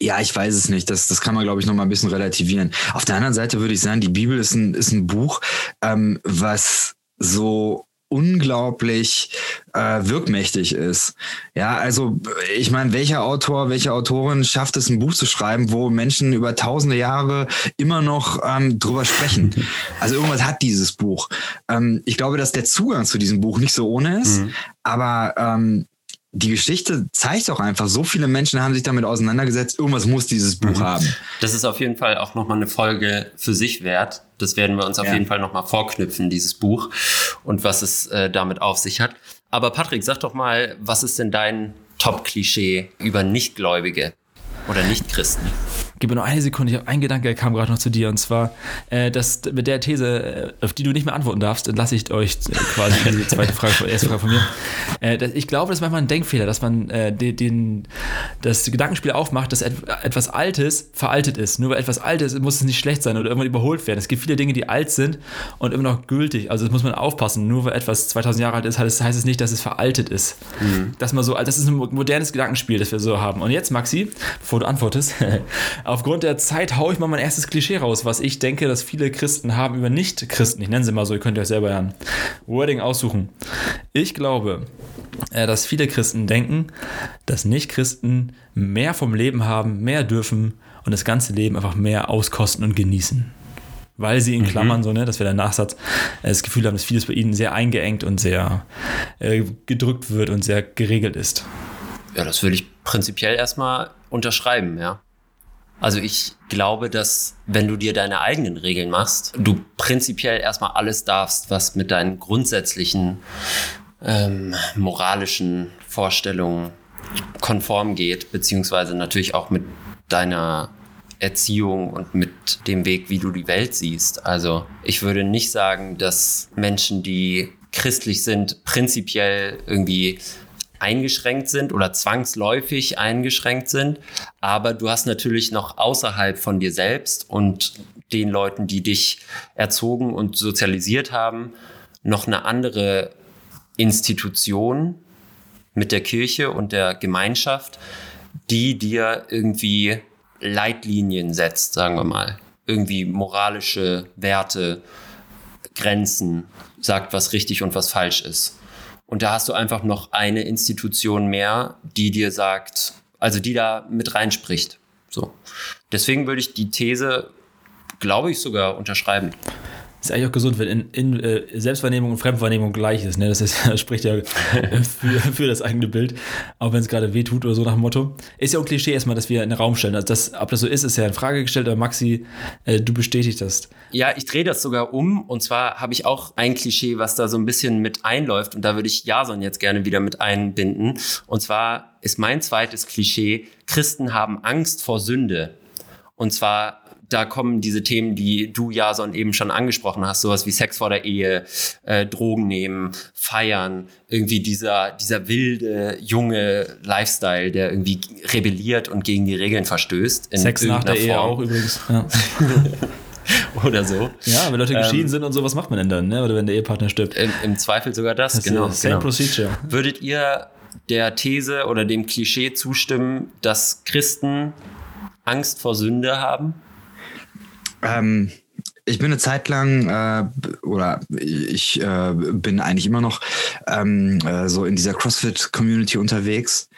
ja, ich weiß es nicht. Das, das kann man, glaube ich, noch mal ein bisschen relativieren. Auf der anderen Seite würde ich sagen, die Bibel ist ein, ist ein Buch, ähm, was so unglaublich äh, wirkmächtig ist. Ja, also ich meine, welcher Autor, welche Autorin schafft es, ein Buch zu schreiben, wo Menschen über tausende Jahre immer noch ähm, drüber sprechen? (laughs) Also irgendwas hat dieses Buch. Ähm, ich glaube, dass der Zugang zu diesem Buch nicht so ohne ist, mhm. aber ähm, die Geschichte zeigt auch einfach, so viele Menschen haben sich damit auseinandergesetzt, irgendwas muss dieses Buch mhm. haben. Das ist auf jeden Fall auch nochmal eine Folge für sich wert. Das werden wir uns auf ja. jeden Fall nochmal vorknüpfen, dieses Buch und was es äh, damit auf sich hat. Aber Patrick, sag doch mal, was ist denn dein Top-Klischee über Nichtgläubige oder Nichtchristen? Gib mir noch eine Sekunde, ich habe einen Gedanke, der kam gerade noch zu dir und zwar, äh, dass mit der These, äh, auf die du nicht mehr antworten darfst, lasse ich euch äh, quasi die (laughs) zweite Frage, erste Frage von mir. Äh, dass, ich glaube, das ist manchmal ein Denkfehler, dass man äh, den, den, das Gedankenspiel aufmacht, dass et etwas Altes veraltet ist. Nur weil etwas Altes muss es nicht schlecht sein oder irgendwann überholt werden. Es gibt viele Dinge, die alt sind und immer noch gültig. Also das muss man aufpassen. Nur weil etwas 2000 Jahre alt ist, heißt es nicht, dass es veraltet ist. Mhm. Dass man so, das ist ein modernes Gedankenspiel, das wir so haben. Und jetzt, Maxi, bevor du antwortest, (laughs) aufgrund der Zeit haue ich mal mein erstes Klischee raus, was ich denke, dass viele Christen haben über Nicht-Christen. Ich nenne sie mal so, ihr könnt euch selber ein Wording aussuchen. Ich glaube, äh, dass viele Christen denken, dass Nicht-Christen mehr vom Leben haben, mehr dürfen und das ganze Leben einfach mehr auskosten und genießen weil sie in mhm. Klammern, so, ne, dass wir der Nachsatz äh, das Gefühl haben, dass vieles bei ihnen sehr eingeengt und sehr äh, gedrückt wird und sehr geregelt ist. Ja, das würde ich prinzipiell erstmal unterschreiben, ja. Also ich glaube, dass wenn du dir deine eigenen Regeln machst, du prinzipiell erstmal alles darfst, was mit deinen grundsätzlichen ähm, moralischen Vorstellungen konform geht, beziehungsweise natürlich auch mit deiner Erziehung und mit dem Weg, wie du die Welt siehst. Also ich würde nicht sagen, dass Menschen, die christlich sind, prinzipiell irgendwie eingeschränkt sind oder zwangsläufig eingeschränkt sind. Aber du hast natürlich noch außerhalb von dir selbst und den Leuten, die dich erzogen und sozialisiert haben, noch eine andere Institution mit der Kirche und der Gemeinschaft, die dir irgendwie Leitlinien setzt, sagen wir mal. Irgendwie moralische Werte, Grenzen, sagt, was richtig und was falsch ist. Und da hast du einfach noch eine Institution mehr, die dir sagt, also die da mit reinspricht. So. Deswegen würde ich die These, glaube ich, sogar unterschreiben. Ist eigentlich auch gesund, wenn in, in äh, Selbstwahrnehmung und Fremdwahrnehmung gleich ist. Ne? Das, ist, das (laughs) spricht ja für, für das eigene Bild, auch wenn es gerade weh tut oder so nach dem Motto. Ist ja auch Klischee erstmal, dass wir in den Raum stellen. Also das, ob das so ist, ist ja in Frage gestellt, aber Maxi, äh, du bestätigst das. Ja, ich drehe das sogar um und zwar habe ich auch ein Klischee, was da so ein bisschen mit einläuft und da würde ich Jason jetzt gerne wieder mit einbinden. Und zwar ist mein zweites Klischee, Christen haben Angst vor Sünde. Und zwar da kommen diese Themen, die du, Jason, eben schon angesprochen hast, sowas wie Sex vor der Ehe, äh, Drogen nehmen, feiern, irgendwie dieser, dieser wilde, junge Lifestyle, der irgendwie rebelliert und gegen die Regeln verstößt. Sex nach der Form. Ehe auch übrigens. Ja. (laughs) Oder so. Ja, wenn Leute geschieden ähm, sind und so, was macht man denn dann, ne? Oder wenn der Ehepartner stirbt? Im, im Zweifel sogar das, das genau. Same genau. procedure. Würdet ihr der These oder dem Klischee zustimmen, dass Christen Angst vor Sünde haben? Ähm, ich bin eine Zeit lang äh, oder ich äh, bin eigentlich immer noch ähm, äh, so in dieser CrossFit-Community unterwegs.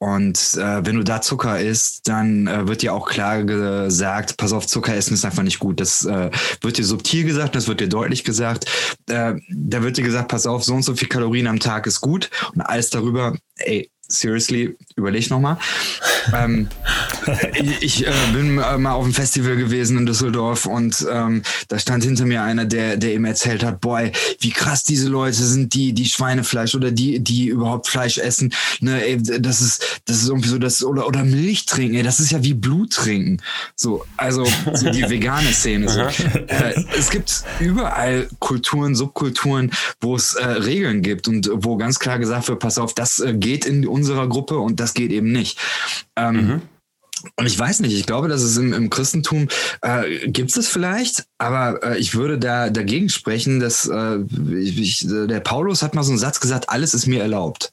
Und äh, wenn du da Zucker isst, dann äh, wird dir auch klar gesagt, pass auf, Zucker essen ist einfach nicht gut. Das äh, wird dir subtil gesagt, das wird dir deutlich gesagt. Da wird dir gesagt, pass auf, so und so viel Kalorien am Tag ist gut. Und alles darüber, ey, seriously, überleg nochmal. ähm, (laughs) ich, äh, bin äh, mal auf einem Festival gewesen in Düsseldorf und ähm, da stand hinter mir einer, der, der eben erzählt hat, boy, wie krass diese Leute sind, die, die Schweinefleisch oder die, die überhaupt Fleisch essen. Ne, ey, das ist, das ist irgendwie so, das, oder, oder Milch trinken, ey, das ist ja wie Blut trinken. So, also so die (laughs) vegane Szene. So. Äh, es gibt überall Kulturen, Subkulturen, wo es äh, Regeln gibt und wo ganz klar gesagt wird, pass auf, das äh, geht in die unserer Gruppe und das geht eben nicht. Ähm, mhm. Und ich weiß nicht, ich glaube, dass es im, im Christentum äh, gibt es vielleicht, aber äh, ich würde da dagegen sprechen, dass äh, ich, der Paulus hat mal so einen Satz gesagt, alles ist mir erlaubt.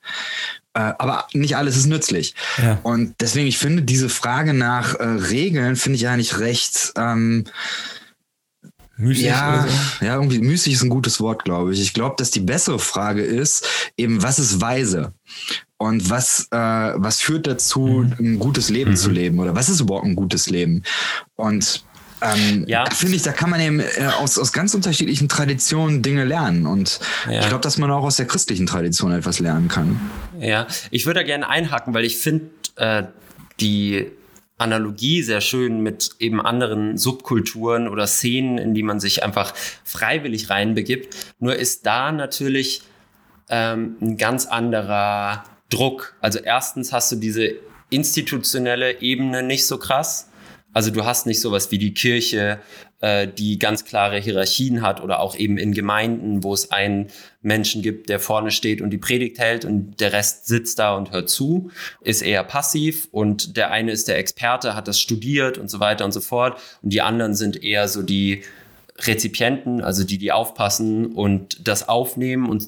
Äh, aber nicht alles ist nützlich. Ja. Und deswegen, ich finde diese Frage nach äh, Regeln, finde ich eigentlich recht ähm, Müßig ja, so? ja, irgendwie müßig ist ein gutes Wort, glaube ich. Ich glaube, dass die bessere Frage ist, eben, was ist weise? Und was, äh, was führt dazu, mhm. ein gutes Leben mhm. zu leben? Oder was ist überhaupt ein gutes Leben? Und ähm, ja. finde ich, da kann man eben äh, aus, aus ganz unterschiedlichen Traditionen Dinge lernen. Und ja. ich glaube, dass man auch aus der christlichen Tradition etwas lernen kann. Ja, ich würde da gerne einhaken, weil ich finde, äh, die Analogie sehr schön mit eben anderen Subkulturen oder Szenen, in die man sich einfach freiwillig reinbegibt. Nur ist da natürlich ähm, ein ganz anderer Druck. Also erstens hast du diese institutionelle Ebene nicht so krass. Also du hast nicht sowas wie die Kirche, äh, die ganz klare Hierarchien hat oder auch eben in Gemeinden, wo es einen Menschen gibt, der vorne steht und die Predigt hält und der Rest sitzt da und hört zu, ist eher passiv und der eine ist der Experte, hat das studiert und so weiter und so fort und die anderen sind eher so die Rezipienten, also die, die aufpassen und das aufnehmen und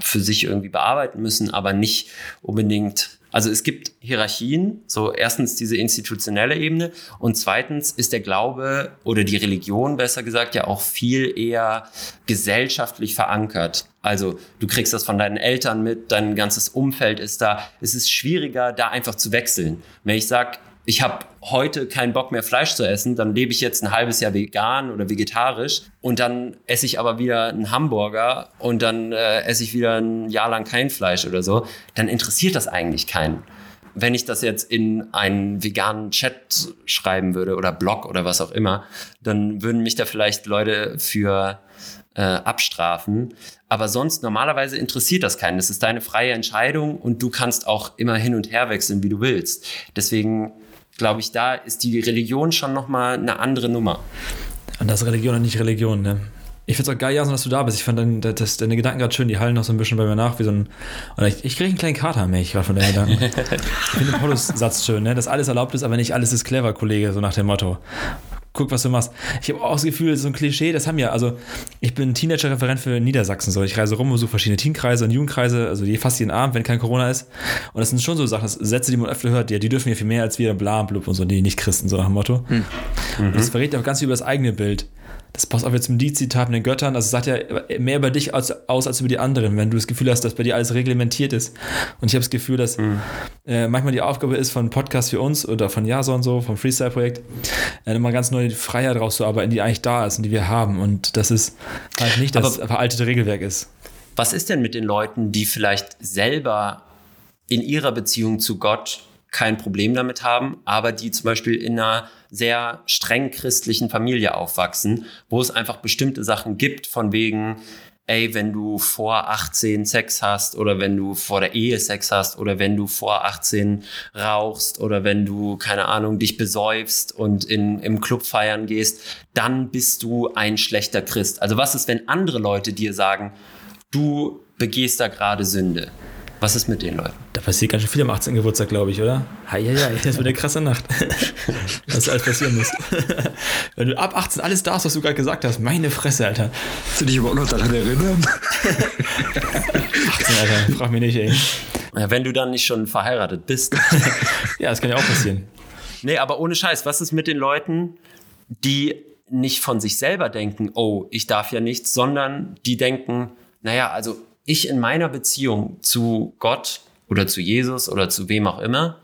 für sich irgendwie bearbeiten müssen, aber nicht unbedingt also es gibt Hierarchien, so erstens diese institutionelle Ebene und zweitens ist der Glaube oder die Religion besser gesagt ja auch viel eher gesellschaftlich verankert. Also du kriegst das von deinen Eltern mit, dein ganzes Umfeld ist da. Es ist schwieriger, da einfach zu wechseln. Wenn ich sage, ich habe heute keinen Bock mehr Fleisch zu essen, dann lebe ich jetzt ein halbes Jahr vegan oder vegetarisch und dann esse ich aber wieder einen Hamburger und dann äh, esse ich wieder ein Jahr lang kein Fleisch oder so, dann interessiert das eigentlich keinen. Wenn ich das jetzt in einen veganen Chat schreiben würde oder Blog oder was auch immer, dann würden mich da vielleicht Leute für äh, abstrafen. Aber sonst normalerweise interessiert das keinen. Das ist deine freie Entscheidung und du kannst auch immer hin und her wechseln, wie du willst. Deswegen glaube ich, da ist die Religion schon nochmal eine andere Nummer. Und das ist Religion und nicht Religion, ne? Ich finde es auch geil, Jason, dass du da bist. Ich fand dein, das, deine Gedanken gerade schön, die hallen noch so ein bisschen bei mir nach, wie so ein. Ich, ich kriege einen kleinen Kater mehr, ich gerade von deinen Gedanken. (laughs) ich finde den Paulus-Satz schön, ne? Dass alles erlaubt ist, aber nicht alles ist clever, Kollege, so nach dem Motto guck, was du machst. Ich habe auch das Gefühl, so ein Klischee, das haben ja, also ich bin Teenager-Referent für Niedersachsen, so ich reise rum, besuche verschiedene Teenkreise und Jugendkreise, also die fast jeden Abend, wenn kein Corona ist. Und das sind schon so Sachen, Sätze, die man öfter hört, ja, die dürfen ja viel mehr als wir, bla, blub und so, die nicht Christen, so nach dem Motto. Hm. Mhm. Und das verrät ja auch ganz viel über das eigene Bild das passt auch jetzt mit Liedzitat mit den Göttern. Also es sagt ja mehr über dich aus, aus, als über die anderen, wenn du das Gefühl hast, dass bei dir alles reglementiert ist. Und ich habe das Gefühl, dass mhm. äh, manchmal die Aufgabe ist von Podcast für uns oder von Jason so, vom Freestyle-Projekt, äh, nochmal ganz neue Freiheit rauszuarbeiten, die eigentlich da ist und die wir haben. Und das ist halt nicht das Aber veraltete Regelwerk ist. Was ist denn mit den Leuten, die vielleicht selber in ihrer Beziehung zu Gott kein Problem damit haben, aber die zum Beispiel in einer sehr streng christlichen Familie aufwachsen, wo es einfach bestimmte Sachen gibt, von wegen, ey, wenn du vor 18 Sex hast oder wenn du vor der Ehe Sex hast oder wenn du vor 18 rauchst oder wenn du, keine Ahnung, dich besäufst und in, im Club feiern gehst, dann bist du ein schlechter Christ. Also was ist, wenn andere Leute dir sagen, du begehst da gerade Sünde? Was ist mit den Leuten? Da passiert ganz schön viel am 18. Geburtstag, glaube ich, oder? Heieiei, das wird eine krasse Nacht. (laughs) was alles passieren muss. (laughs) Wenn du ab 18 alles darfst, was du gerade gesagt hast, meine Fresse, Alter. Kannst du dich überhaupt noch daran erinnern? (laughs) 18, Alter, frag mich nicht, ey. Ja, wenn du dann nicht schon verheiratet bist. ja, das kann ja auch passieren. Nee, aber ohne Scheiß, was ist mit den Leuten, die nicht von sich selber denken, oh, ich darf ja nichts, sondern die denken, naja, also ich in meiner Beziehung zu Gott oder zu Jesus oder zu wem auch immer,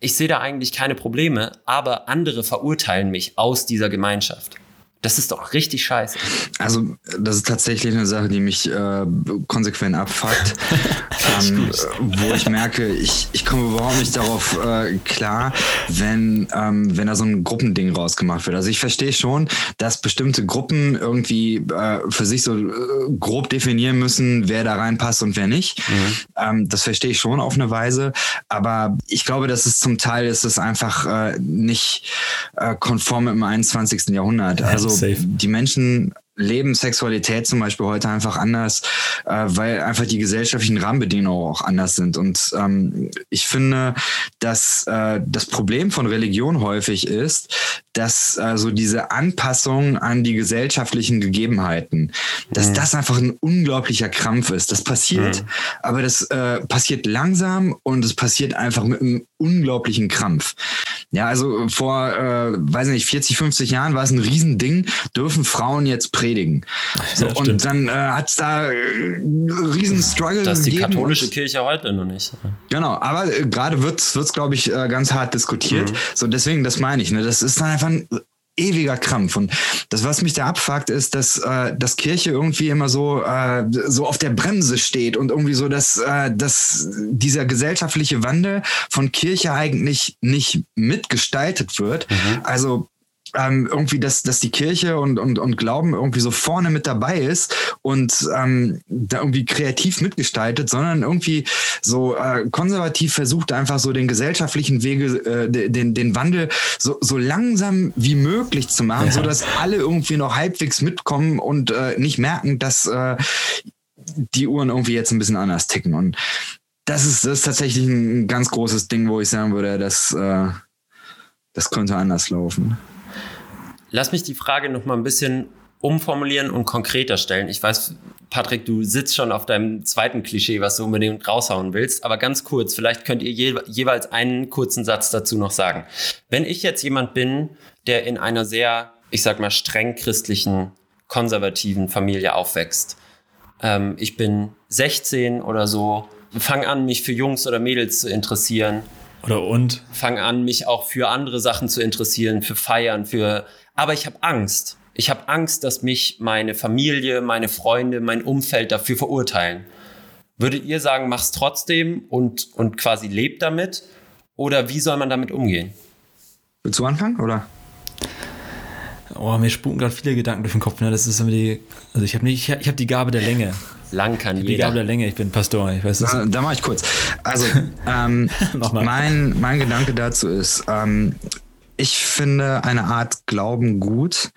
ich sehe da eigentlich keine Probleme, aber andere verurteilen mich aus dieser Gemeinschaft. Das ist doch richtig scheiße. Also, das ist tatsächlich eine Sache, die mich äh, konsequent abfuckt. (laughs) ähm, wo ich merke, ich, ich komme überhaupt nicht darauf äh, klar, wenn, ähm, wenn da so ein Gruppending rausgemacht wird. Also ich verstehe schon, dass bestimmte Gruppen irgendwie äh, für sich so äh, grob definieren müssen, wer da reinpasst und wer nicht. Mhm. Ähm, das verstehe ich schon auf eine Weise. Aber ich glaube, dass es zum Teil ist es einfach äh, nicht äh, konform im 21. Jahrhundert. Also Safe. die Menschen leben Sexualität zum Beispiel heute einfach anders, äh, weil einfach die gesellschaftlichen Rahmenbedingungen auch anders sind. Und ähm, ich finde, dass äh, das Problem von Religion häufig ist, dass äh, so diese Anpassung an die gesellschaftlichen Gegebenheiten, dass mhm. das einfach ein unglaublicher Krampf ist. Das passiert, mhm. aber das äh, passiert langsam und es passiert einfach mit einem unglaublichen Krampf. Ja, also vor, äh, weiß nicht, 40, 50 Jahren war es ein Riesending, dürfen Frauen jetzt predigen. So, ja, und dann äh, hat es da äh, riesen Struggle Das ist die katholische Kirche heute noch nicht. Genau, aber äh, gerade wird es, glaube ich, äh, ganz hart diskutiert. Mhm. So, deswegen, das meine ich. Ne? Das ist dann einfach ein ewiger Krampf. Und das, was mich da abfuckt, ist, dass, äh, dass Kirche irgendwie immer so, äh, so auf der Bremse steht und irgendwie so, dass, äh, dass dieser gesellschaftliche Wandel von Kirche eigentlich nicht mitgestaltet wird. Mhm. Also ähm, irgendwie, dass, dass die Kirche und, und, und Glauben irgendwie so vorne mit dabei ist und ähm, da irgendwie kreativ mitgestaltet, sondern irgendwie so äh, konservativ versucht einfach so den gesellschaftlichen Wege, äh, den, den Wandel so, so langsam wie möglich zu machen, ja. so dass alle irgendwie noch halbwegs mitkommen und äh, nicht merken, dass äh, die Uhren irgendwie jetzt ein bisschen anders ticken. Und das ist, das ist tatsächlich ein ganz großes Ding, wo ich sagen würde, dass äh, das könnte anders laufen. Lass mich die Frage noch mal ein bisschen umformulieren und konkreter stellen. Ich weiß, Patrick, du sitzt schon auf deinem zweiten Klischee, was du unbedingt raushauen willst, aber ganz kurz, vielleicht könnt ihr je, jeweils einen kurzen Satz dazu noch sagen. Wenn ich jetzt jemand bin, der in einer sehr, ich sag mal, streng christlichen, konservativen Familie aufwächst, ähm, ich bin 16 oder so, fange an, mich für Jungs oder Mädels zu interessieren. Oder und? Fange an, mich auch für andere Sachen zu interessieren, für Feiern, für. Aber ich habe Angst. Ich habe Angst, dass mich meine Familie, meine Freunde, mein Umfeld dafür verurteilen. Würdet ihr sagen, mach's trotzdem und, und quasi lebt damit? Oder wie soll man damit umgehen? Willst du anfangen, oder? Oh, mir spuken gerade viele Gedanken durch den Kopf. Ne? Das ist immer die, also ich habe nicht, ich habe die Gabe der Länge. Lang kann jeder. Die Gabe der Länge. Ich bin Pastor. Ich weiß da, da mache ich kurz. Also (laughs) ähm, mein mein Gedanke dazu ist, ähm, ich finde eine Art Glauben gut,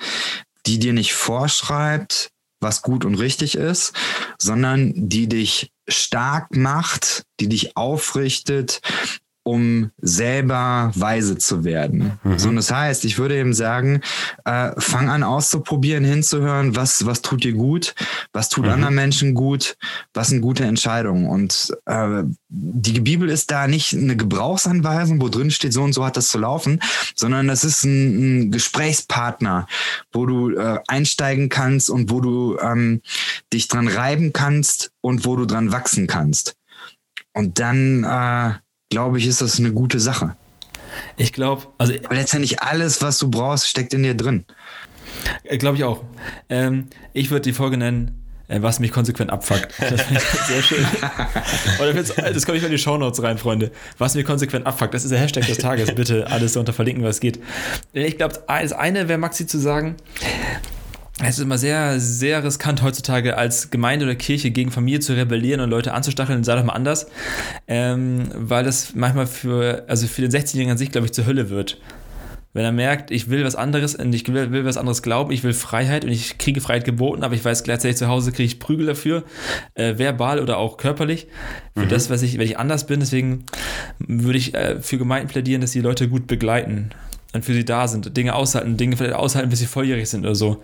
die dir nicht vorschreibt, was gut und richtig ist, sondern die dich stark macht, die dich aufrichtet um selber weise zu werden. Mhm. So, und das heißt, ich würde eben sagen, äh, fang an auszuprobieren, hinzuhören, was, was tut dir gut, was tut mhm. anderen Menschen gut, was sind gute Entscheidungen. Und äh, die Bibel ist da nicht eine Gebrauchsanweisung, wo drin steht, so und so hat das zu laufen, sondern das ist ein, ein Gesprächspartner, wo du äh, einsteigen kannst und wo du ähm, dich dran reiben kannst und wo du dran wachsen kannst. Und dann äh, glaube ich, ist das eine gute Sache. Ich glaube, also. Aber letztendlich alles, was du brauchst, steckt in dir drin. Äh, glaube ich auch. Ähm, ich würde die Folge nennen, äh, was mich konsequent abfuckt. (laughs) Das finde ich sehr schön. (laughs) Oder das komme ich mal in die Shownotes rein, Freunde. Was mich konsequent abfuckt, das ist der Hashtag des Tages. Bitte alles unter verlinken, was geht. Ich glaube, das eine wäre Maxi zu sagen, es ist immer sehr, sehr riskant heutzutage als Gemeinde oder Kirche gegen Familie zu rebellieren und Leute anzustacheln, sei doch mal anders, ähm, weil das manchmal für, also für den 16-Jährigen an sich, glaube ich, zur Hölle wird. Wenn er merkt, ich will was anderes und ich will, will, was anderes glauben, ich will Freiheit und ich kriege Freiheit geboten, aber ich weiß gleichzeitig zu Hause kriege ich Prügel dafür, äh, verbal oder auch körperlich, für mhm. das, was ich, wenn ich anders bin. Deswegen würde ich äh, für Gemeinden plädieren, dass die Leute gut begleiten dann für sie da sind, Dinge aushalten, Dinge vielleicht aushalten, bis sie volljährig sind oder so.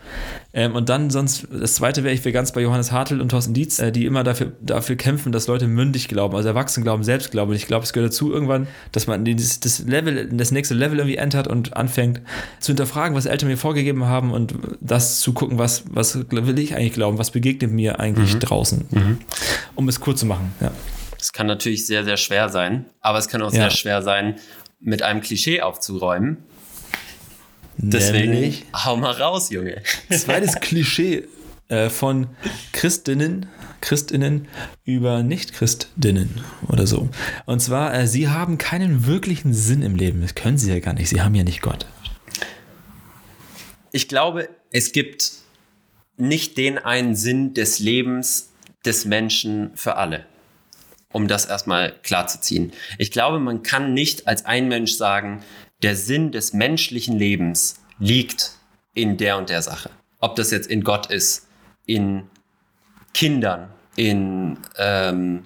Ähm, und dann sonst, das zweite wäre, ich wäre ganz bei Johannes Hartl und Thorsten Dietz, äh, die immer dafür, dafür kämpfen, dass Leute mündig glauben, also erwachsen glauben, selbst glauben. Und ich glaube, es gehört dazu irgendwann, dass man dieses, das Level, das nächste Level irgendwie entert und anfängt zu hinterfragen, was Eltern mir vorgegeben haben und das zu gucken, was, was will ich eigentlich glauben, was begegnet mir eigentlich mhm. draußen. Mhm. Um es kurz zu machen, ja. Es kann natürlich sehr, sehr schwer sein, aber es kann auch ja. sehr schwer sein, mit einem Klischee aufzuräumen, Deswegen Nämlich, hau mal raus, Junge. Zweites (laughs) Klischee äh, von Christinnen, Christinnen über Nicht-Christinnen oder so. Und zwar, äh, sie haben keinen wirklichen Sinn im Leben. Das können sie ja gar nicht. Sie haben ja nicht Gott. Ich glaube, es gibt nicht den einen Sinn des Lebens des Menschen für alle. Um das erstmal klarzuziehen. Ich glaube, man kann nicht als ein Mensch sagen, der Sinn des menschlichen Lebens liegt in der und der Sache. Ob das jetzt in Gott ist, in Kindern, in ähm,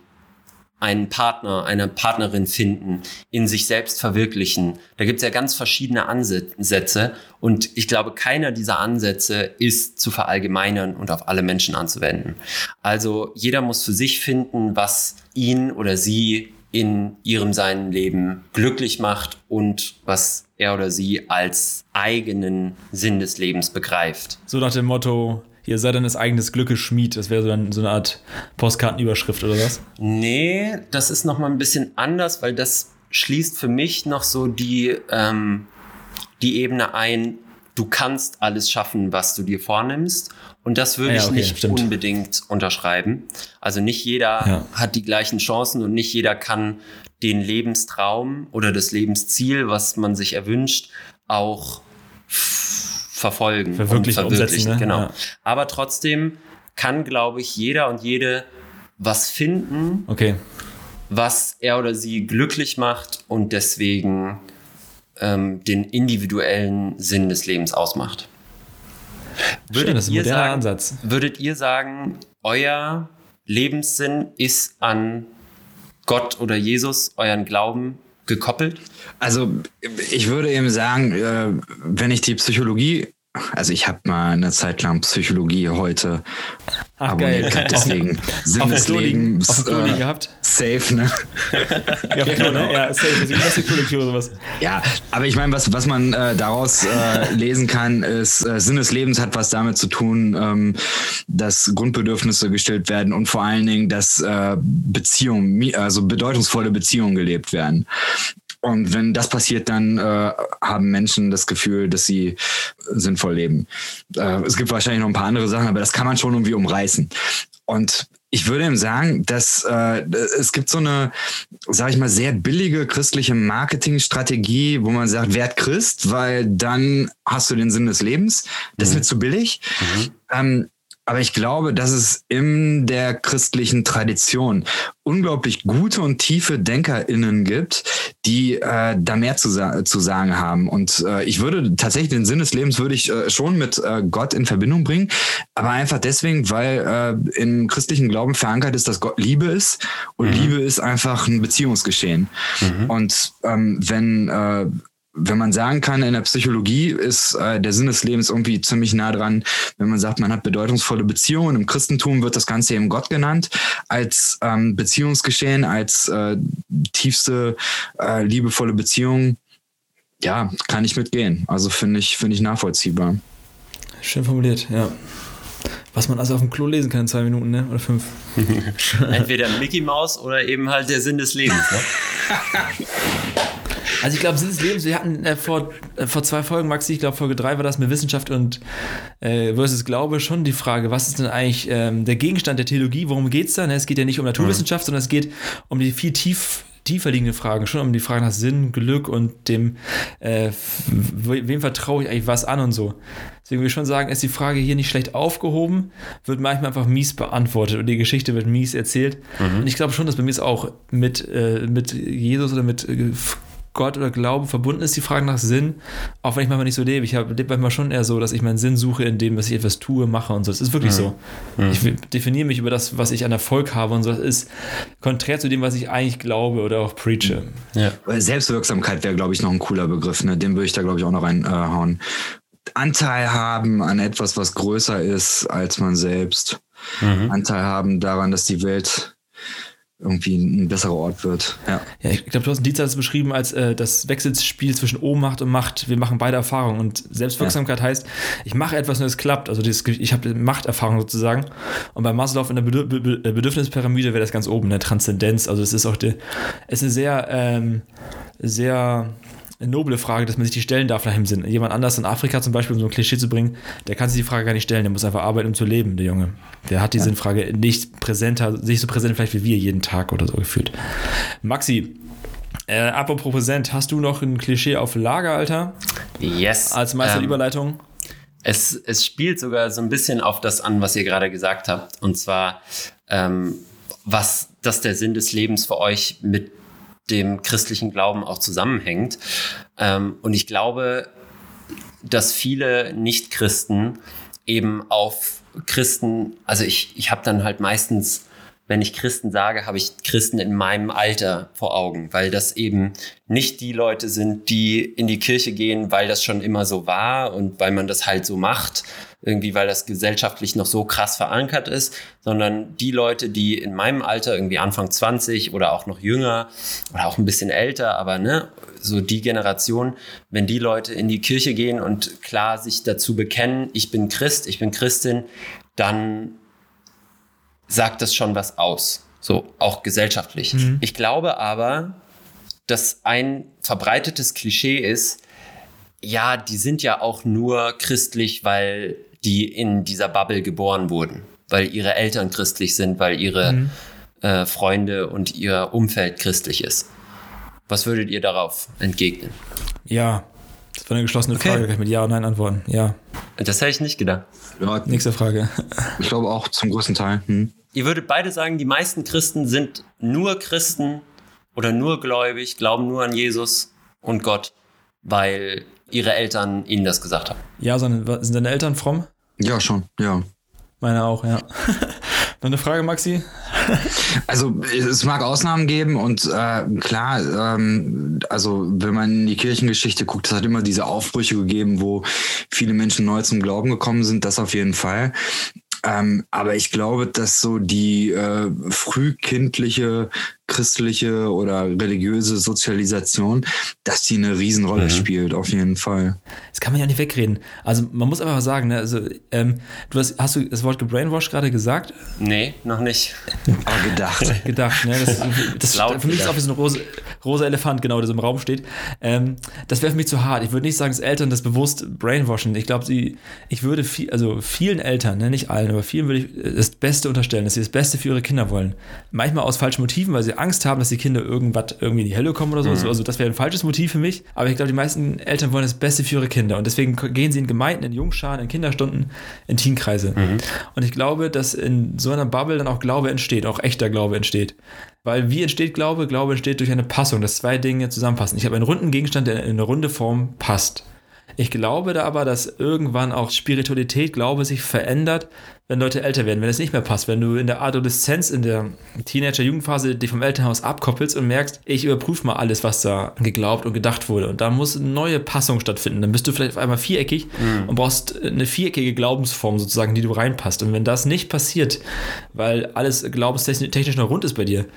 einen Partner, eine Partnerin finden, in sich selbst verwirklichen. Da gibt es ja ganz verschiedene Ansätze und ich glaube, keiner dieser Ansätze ist zu verallgemeinern und auf alle Menschen anzuwenden. Also jeder muss für sich finden, was ihn oder sie in ihrem seinen Leben glücklich macht und was er oder sie als eigenen Sinn des Lebens begreift. So nach dem Motto, ihr seid deines eigenes Glückes Schmied. Das wäre so, ein, so, eine Art Postkartenüberschrift oder was? Nee, das ist nochmal ein bisschen anders, weil das schließt für mich noch so die, ähm, die Ebene ein, du kannst alles schaffen, was du dir vornimmst. Und das würde ja, ich okay, nicht stimmt. unbedingt unterschreiben. Also nicht jeder ja. hat die gleichen Chancen und nicht jeder kann den Lebenstraum oder das Lebensziel, was man sich erwünscht, auch verfolgen Verwirklichen, und verwirklichen. umsetzen, ne? Genau. Ja. Aber trotzdem kann, glaube ich, jeder und jede was finden, Okay. was er oder sie glücklich macht und deswegen ähm, den individuellen Sinn des Lebens ausmacht. Schön, das ist ein ihr moderner sagen, Ansatz. Würdet ihr sagen, euer Lebenssinn ist an Gott oder Jesus, euren Glauben gekoppelt? Also ich würde eben sagen, äh, wenn ich die Psychologie, also ich habe mal eine Zeit lang Psychologie heute Ach, abonniert geil. gehabt, deswegen Sinn des Lebens äh, gehabt. safe, ne? Ja, Klo, (laughs) ne? Ja, safe. Das ist ist coole oder sowas. Ja, aber ich meine, was, was man äh, daraus äh, (laughs) lesen kann, ist, äh, Sinn des Lebens hat was damit zu tun, ähm, dass Grundbedürfnisse gestillt werden und vor allen Dingen, dass äh, Beziehungen, also bedeutungsvolle Beziehungen gelebt werden. Und wenn das passiert, dann äh, haben Menschen das Gefühl, dass sie sinnvoll leben. Äh, es gibt wahrscheinlich noch ein paar andere Sachen, aber das kann man schon irgendwie umreißen. Und ich würde ihm sagen, dass äh, es gibt so eine, sage ich mal, sehr billige christliche Marketingstrategie, wo man sagt, werd Christ, weil dann hast du den Sinn des Lebens. Das ist mir zu billig. Ähm, aber ich glaube, dass es in der christlichen Tradition unglaublich gute und tiefe DenkerInnen gibt, die äh, da mehr zu, sa zu sagen haben. Und äh, ich würde tatsächlich den Sinn des Lebens würde ich äh, schon mit äh, Gott in Verbindung bringen, aber einfach deswegen, weil äh, im christlichen Glauben verankert ist, dass Gott Liebe ist und Liebe ist einfach ein Beziehungsgeschehen. Und ähm, wenn äh, wenn man sagen kann, in der Psychologie ist äh, der Sinn des Lebens irgendwie ziemlich nah dran, wenn man sagt, man hat bedeutungsvolle Beziehungen. Im Christentum wird das Ganze eben Gott genannt, als ähm, Beziehungsgeschehen, als äh, tiefste äh, liebevolle Beziehung. Ja, kann ich mitgehen. Also finde ich, finde ich nachvollziehbar. Schön formuliert, ja. Was man also auf dem Klo lesen kann in zwei Minuten, ne? Oder fünf. (laughs) Entweder Mickey Mouse oder eben halt der Sinn des Lebens. Ne? (laughs) Also ich glaube, Sinn des Lebens, wir hatten äh, vor, äh, vor zwei Folgen, Maxi, ich glaube Folge drei war das mit Wissenschaft und äh, versus Glaube schon die Frage, was ist denn eigentlich ähm, der Gegenstand der Theologie, worum geht's da? Ne? Es geht ja nicht um Naturwissenschaft, sondern es geht um die viel tief, tiefer liegenden Fragen, schon um die Frage nach Sinn, Glück und dem, äh, wem vertraue ich eigentlich was an und so. Deswegen würde ich schon sagen, ist die Frage hier nicht schlecht aufgehoben, wird manchmal einfach mies beantwortet und die Geschichte wird mies erzählt. Und ich glaube schon, dass bei mir es auch mit, äh, mit Jesus oder mit äh, Gott oder Glaube verbunden ist, die Frage nach Sinn, auch wenn ich manchmal nicht so lebe. Ich habe lebe manchmal schon eher so, dass ich meinen Sinn suche in dem, was ich etwas tue, mache und so. Das ist wirklich so. Ich will- definiere mich über das, was ich an Erfolg habe und so. Das ist konträr zu dem, was ich eigentlich glaube oder auch preache. Ja. Äh, Selbstwirksamkeit wäre, glaube ich, noch ein cooler Begriff. Ne? Den würde ich da, glaube ich, auch noch reinhauen. Anteil haben an etwas, was größer ist als man selbst. Anteil haben daran, dass die Welt irgendwie ein besserer Ort wird. Ja. Ja, ich glaube, Thorsten Dietz hat es beschrieben als äh, das Wechselspiel zwischen Ohnmacht und Macht. Wir machen beide Erfahrungen. Und Selbstwirksamkeit heißt, ich mache etwas und es klappt. Also dieses, ich habe Machterfahrung sozusagen. Und bei Maslow in der Bedür Be Be Bedürfnispyramide wäre das ganz oben, eine Transzendenz. Also es ist auch die, es ist eine sehr, ähm, sehr noble Frage, dass man sich die stellen darf nach dem Sinn. Jemand anders in Afrika zum Beispiel, um so ein Klischee zu bringen, der kann sich die Frage gar nicht stellen. Der muss einfach arbeiten, um zu leben, der Junge. Der hat die Sinnfrage nicht präsenter, nicht so präsent vielleicht wie wir jeden Tag oder so gefühlt. Maxi, äh, apropos präsent, hast du noch ein Klischee auf Lager, Alter? Yes. Als Meister der Ähm, Überleitung? Es, es spielt sogar so ein bisschen auf das an, was ihr gerade gesagt habt. Und zwar, ähm, was, dass der Sinn des Lebens für euch mit dem christlichen Glauben auch zusammenhängt. Ähm, und ich glaube, dass viele Nicht-Christen eben auf Christen, also ich, ich habe dann halt meistens, wenn ich Christen sage, habe ich Christen in meinem Alter vor Augen, weil das eben nicht die Leute sind, die in die Kirche gehen, weil das schon immer so war und weil man das halt so macht, irgendwie weil das gesellschaftlich noch so krass verankert ist, sondern die Leute, die in meinem Alter irgendwie Anfang 20 oder auch noch jünger oder auch ein bisschen älter, aber ne, so die Generation, wenn die Leute in die Kirche gehen und klar sich dazu bekennen, ich bin Christ, ich bin Christin, dann sagt das schon was aus. So, auch gesellschaftlich. Ich glaube aber, dass ein verbreitetes Klischee ist, ja, die sind ja auch nur christlich, weil die in dieser Bubble geboren wurden, weil ihre Eltern christlich sind, weil ihre äh, Freunde und ihr Umfeld christlich ist. Was würdet ihr darauf entgegnen? Ja, Das war eine geschlossene Okay. Frage, kann ich mit Ja oder Nein antworten. Ja. Das hätte ich nicht gedacht. Ja, Nächste Frage. ich glaube auch zum größten Teil. Hm. Ihr würdet beide sagen, die meisten Christen sind nur Christen oder nur gläubig, glauben nur an Jesus und Gott, weil ihre Eltern ihnen das gesagt haben. Ja, sondern sind deine Eltern fromm? Ja, schon, ja. Meine auch, ja. (laughs) Noch eine Frage, Maxi? (laughs) Also es mag Ausnahmen geben und äh, klar, ähm, also wenn man in die Kirchengeschichte guckt, es hat immer diese Aufbrüche gegeben, wo viele Menschen neu zum Glauben gekommen sind, das auf jeden Fall. Ähm, aber ich glaube, dass so die äh, frühkindliche christliche oder religiöse Sozialisation, dass die eine Riesenrolle Mhm. spielt, auf jeden Fall. Das kann man ja nicht wegreden. Also man muss einfach mal sagen, ne, also ähm, du hast, hast du das Wort gebrainwashed gerade gesagt? Nee, noch nicht. Aber gedacht. (laughs) gedacht, ne? Das, das Laut für mich ist gedacht. auch wie so ein rosa, rosa Elefant, genau, der so im Raum steht. Ähm, das wäre für mich zu hart. Ich würde nicht sagen, dass Eltern das bewusst brainwashen. Ich glaube, sie, ich würde viel, also vielen Eltern, ne, nicht allen, aber vielen würde ich das Beste unterstellen, dass sie das Beste für ihre Kinder wollen. Manchmal aus falschen Motiven, weil sie Angst haben, dass die Kinder irgendwas irgendwie in die Hölle kommen oder so. Also das wäre ein falsches Motiv für mich. Aber ich glaube, die meisten Eltern wollen das Beste für ihre Kinder. Und deswegen gehen sie in Gemeinden, in Jungscharen, in Kinderstunden, in Teenkreise. Und ich glaube, dass in so einer Bubble dann auch Glaube entsteht, auch echter Glaube entsteht. Weil wie entsteht Glaube? Glaube entsteht durch eine Passung, dass zwei Dinge zusammenpassen. Ich habe einen runden Gegenstand, der in eine runde Form passt. Ich glaube da aber, dass irgendwann auch Spiritualität, Glaube sich verändert, wenn Leute älter werden, wenn es nicht mehr passt, wenn du in der Adoleszenz, in der Teenager-Jugendphase dich vom Elternhaus abkoppelst und merkst, ich überprüfe mal alles, was da geglaubt und gedacht wurde. Und da muss eine neue Passung stattfinden. Dann bist du vielleicht auf einmal viereckig und brauchst eine viereckige Glaubensform sozusagen, die du reinpasst. Und wenn das nicht passiert, weil alles glaubenstechnisch noch rund ist bei dir,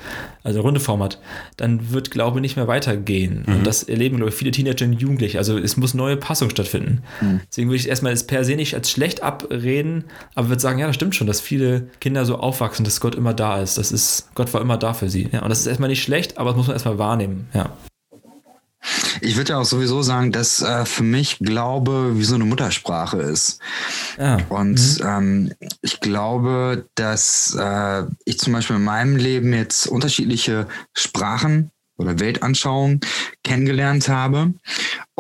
also eine runde Form hat, dann wird Glaube nicht mehr weitergehen. Und das erleben, glaube ich, viele Teenager und Jugendliche. Also es muss neue Passung stattfinden. Deswegen würde ich erstmal das per se nicht als schlecht abreden, aber würde sagen, ja, das stimmt schon, dass viele Kinder so aufwachsen, dass Gott immer da ist. Das ist, Gott war immer da für sie. Ja, und das ist erstmal nicht schlecht, aber das muss man erstmal wahrnehmen. Ja. Ich würde ja auch sowieso sagen, dass äh, für mich Glaube wie so eine Muttersprache ist. Ja. Und ähm, ich glaube, dass äh, ich zum Beispiel in meinem Leben jetzt unterschiedliche Sprachen oder Weltanschauungen kennengelernt habe.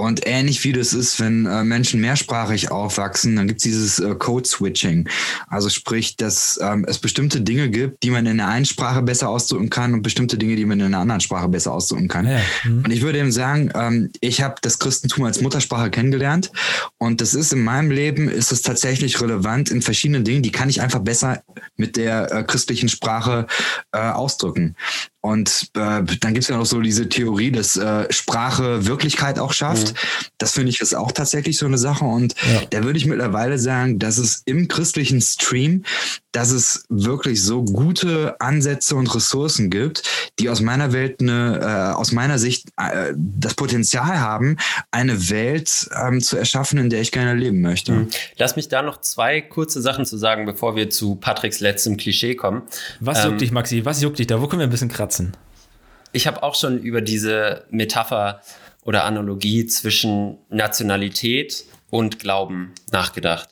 Und ähnlich wie das ist, wenn äh, Menschen mehrsprachig aufwachsen, dann gibt es dieses äh, Code-Switching. Also sprich, dass ähm, es bestimmte Dinge gibt, die man in der einen Sprache besser ausdrücken kann und bestimmte Dinge, die man in einer anderen Sprache besser ausdrücken kann. Ja, mhm. Und ich würde eben sagen, ähm, ich habe das Christentum als Muttersprache kennengelernt und das ist in meinem Leben ist es tatsächlich relevant in verschiedenen Dingen, die kann ich einfach besser mit der äh, christlichen Sprache äh, ausdrücken. Und äh, dann gibt es ja noch so diese Theorie, dass äh, Sprache Wirklichkeit auch schafft. Das finde ich ist auch tatsächlich so eine Sache. Und Ja. da würde ich mittlerweile sagen, dass es im christlichen Stream, dass es wirklich so gute Ansätze und Ressourcen gibt, die aus meiner Welt eine, äh, aus meiner Sicht äh, das Potenzial haben, eine Welt ähm, zu erschaffen, in der ich gerne leben möchte. Lass mich da noch zwei kurze Sachen zu sagen, bevor wir zu Patricks letztem Klischee kommen. Was Ähm, juckt dich, Maxi? Was juckt dich da? Wo können wir ein bisschen kratzen? Ich habe auch schon über diese Metapher oder Analogie zwischen Nationalität und Glauben nachgedacht.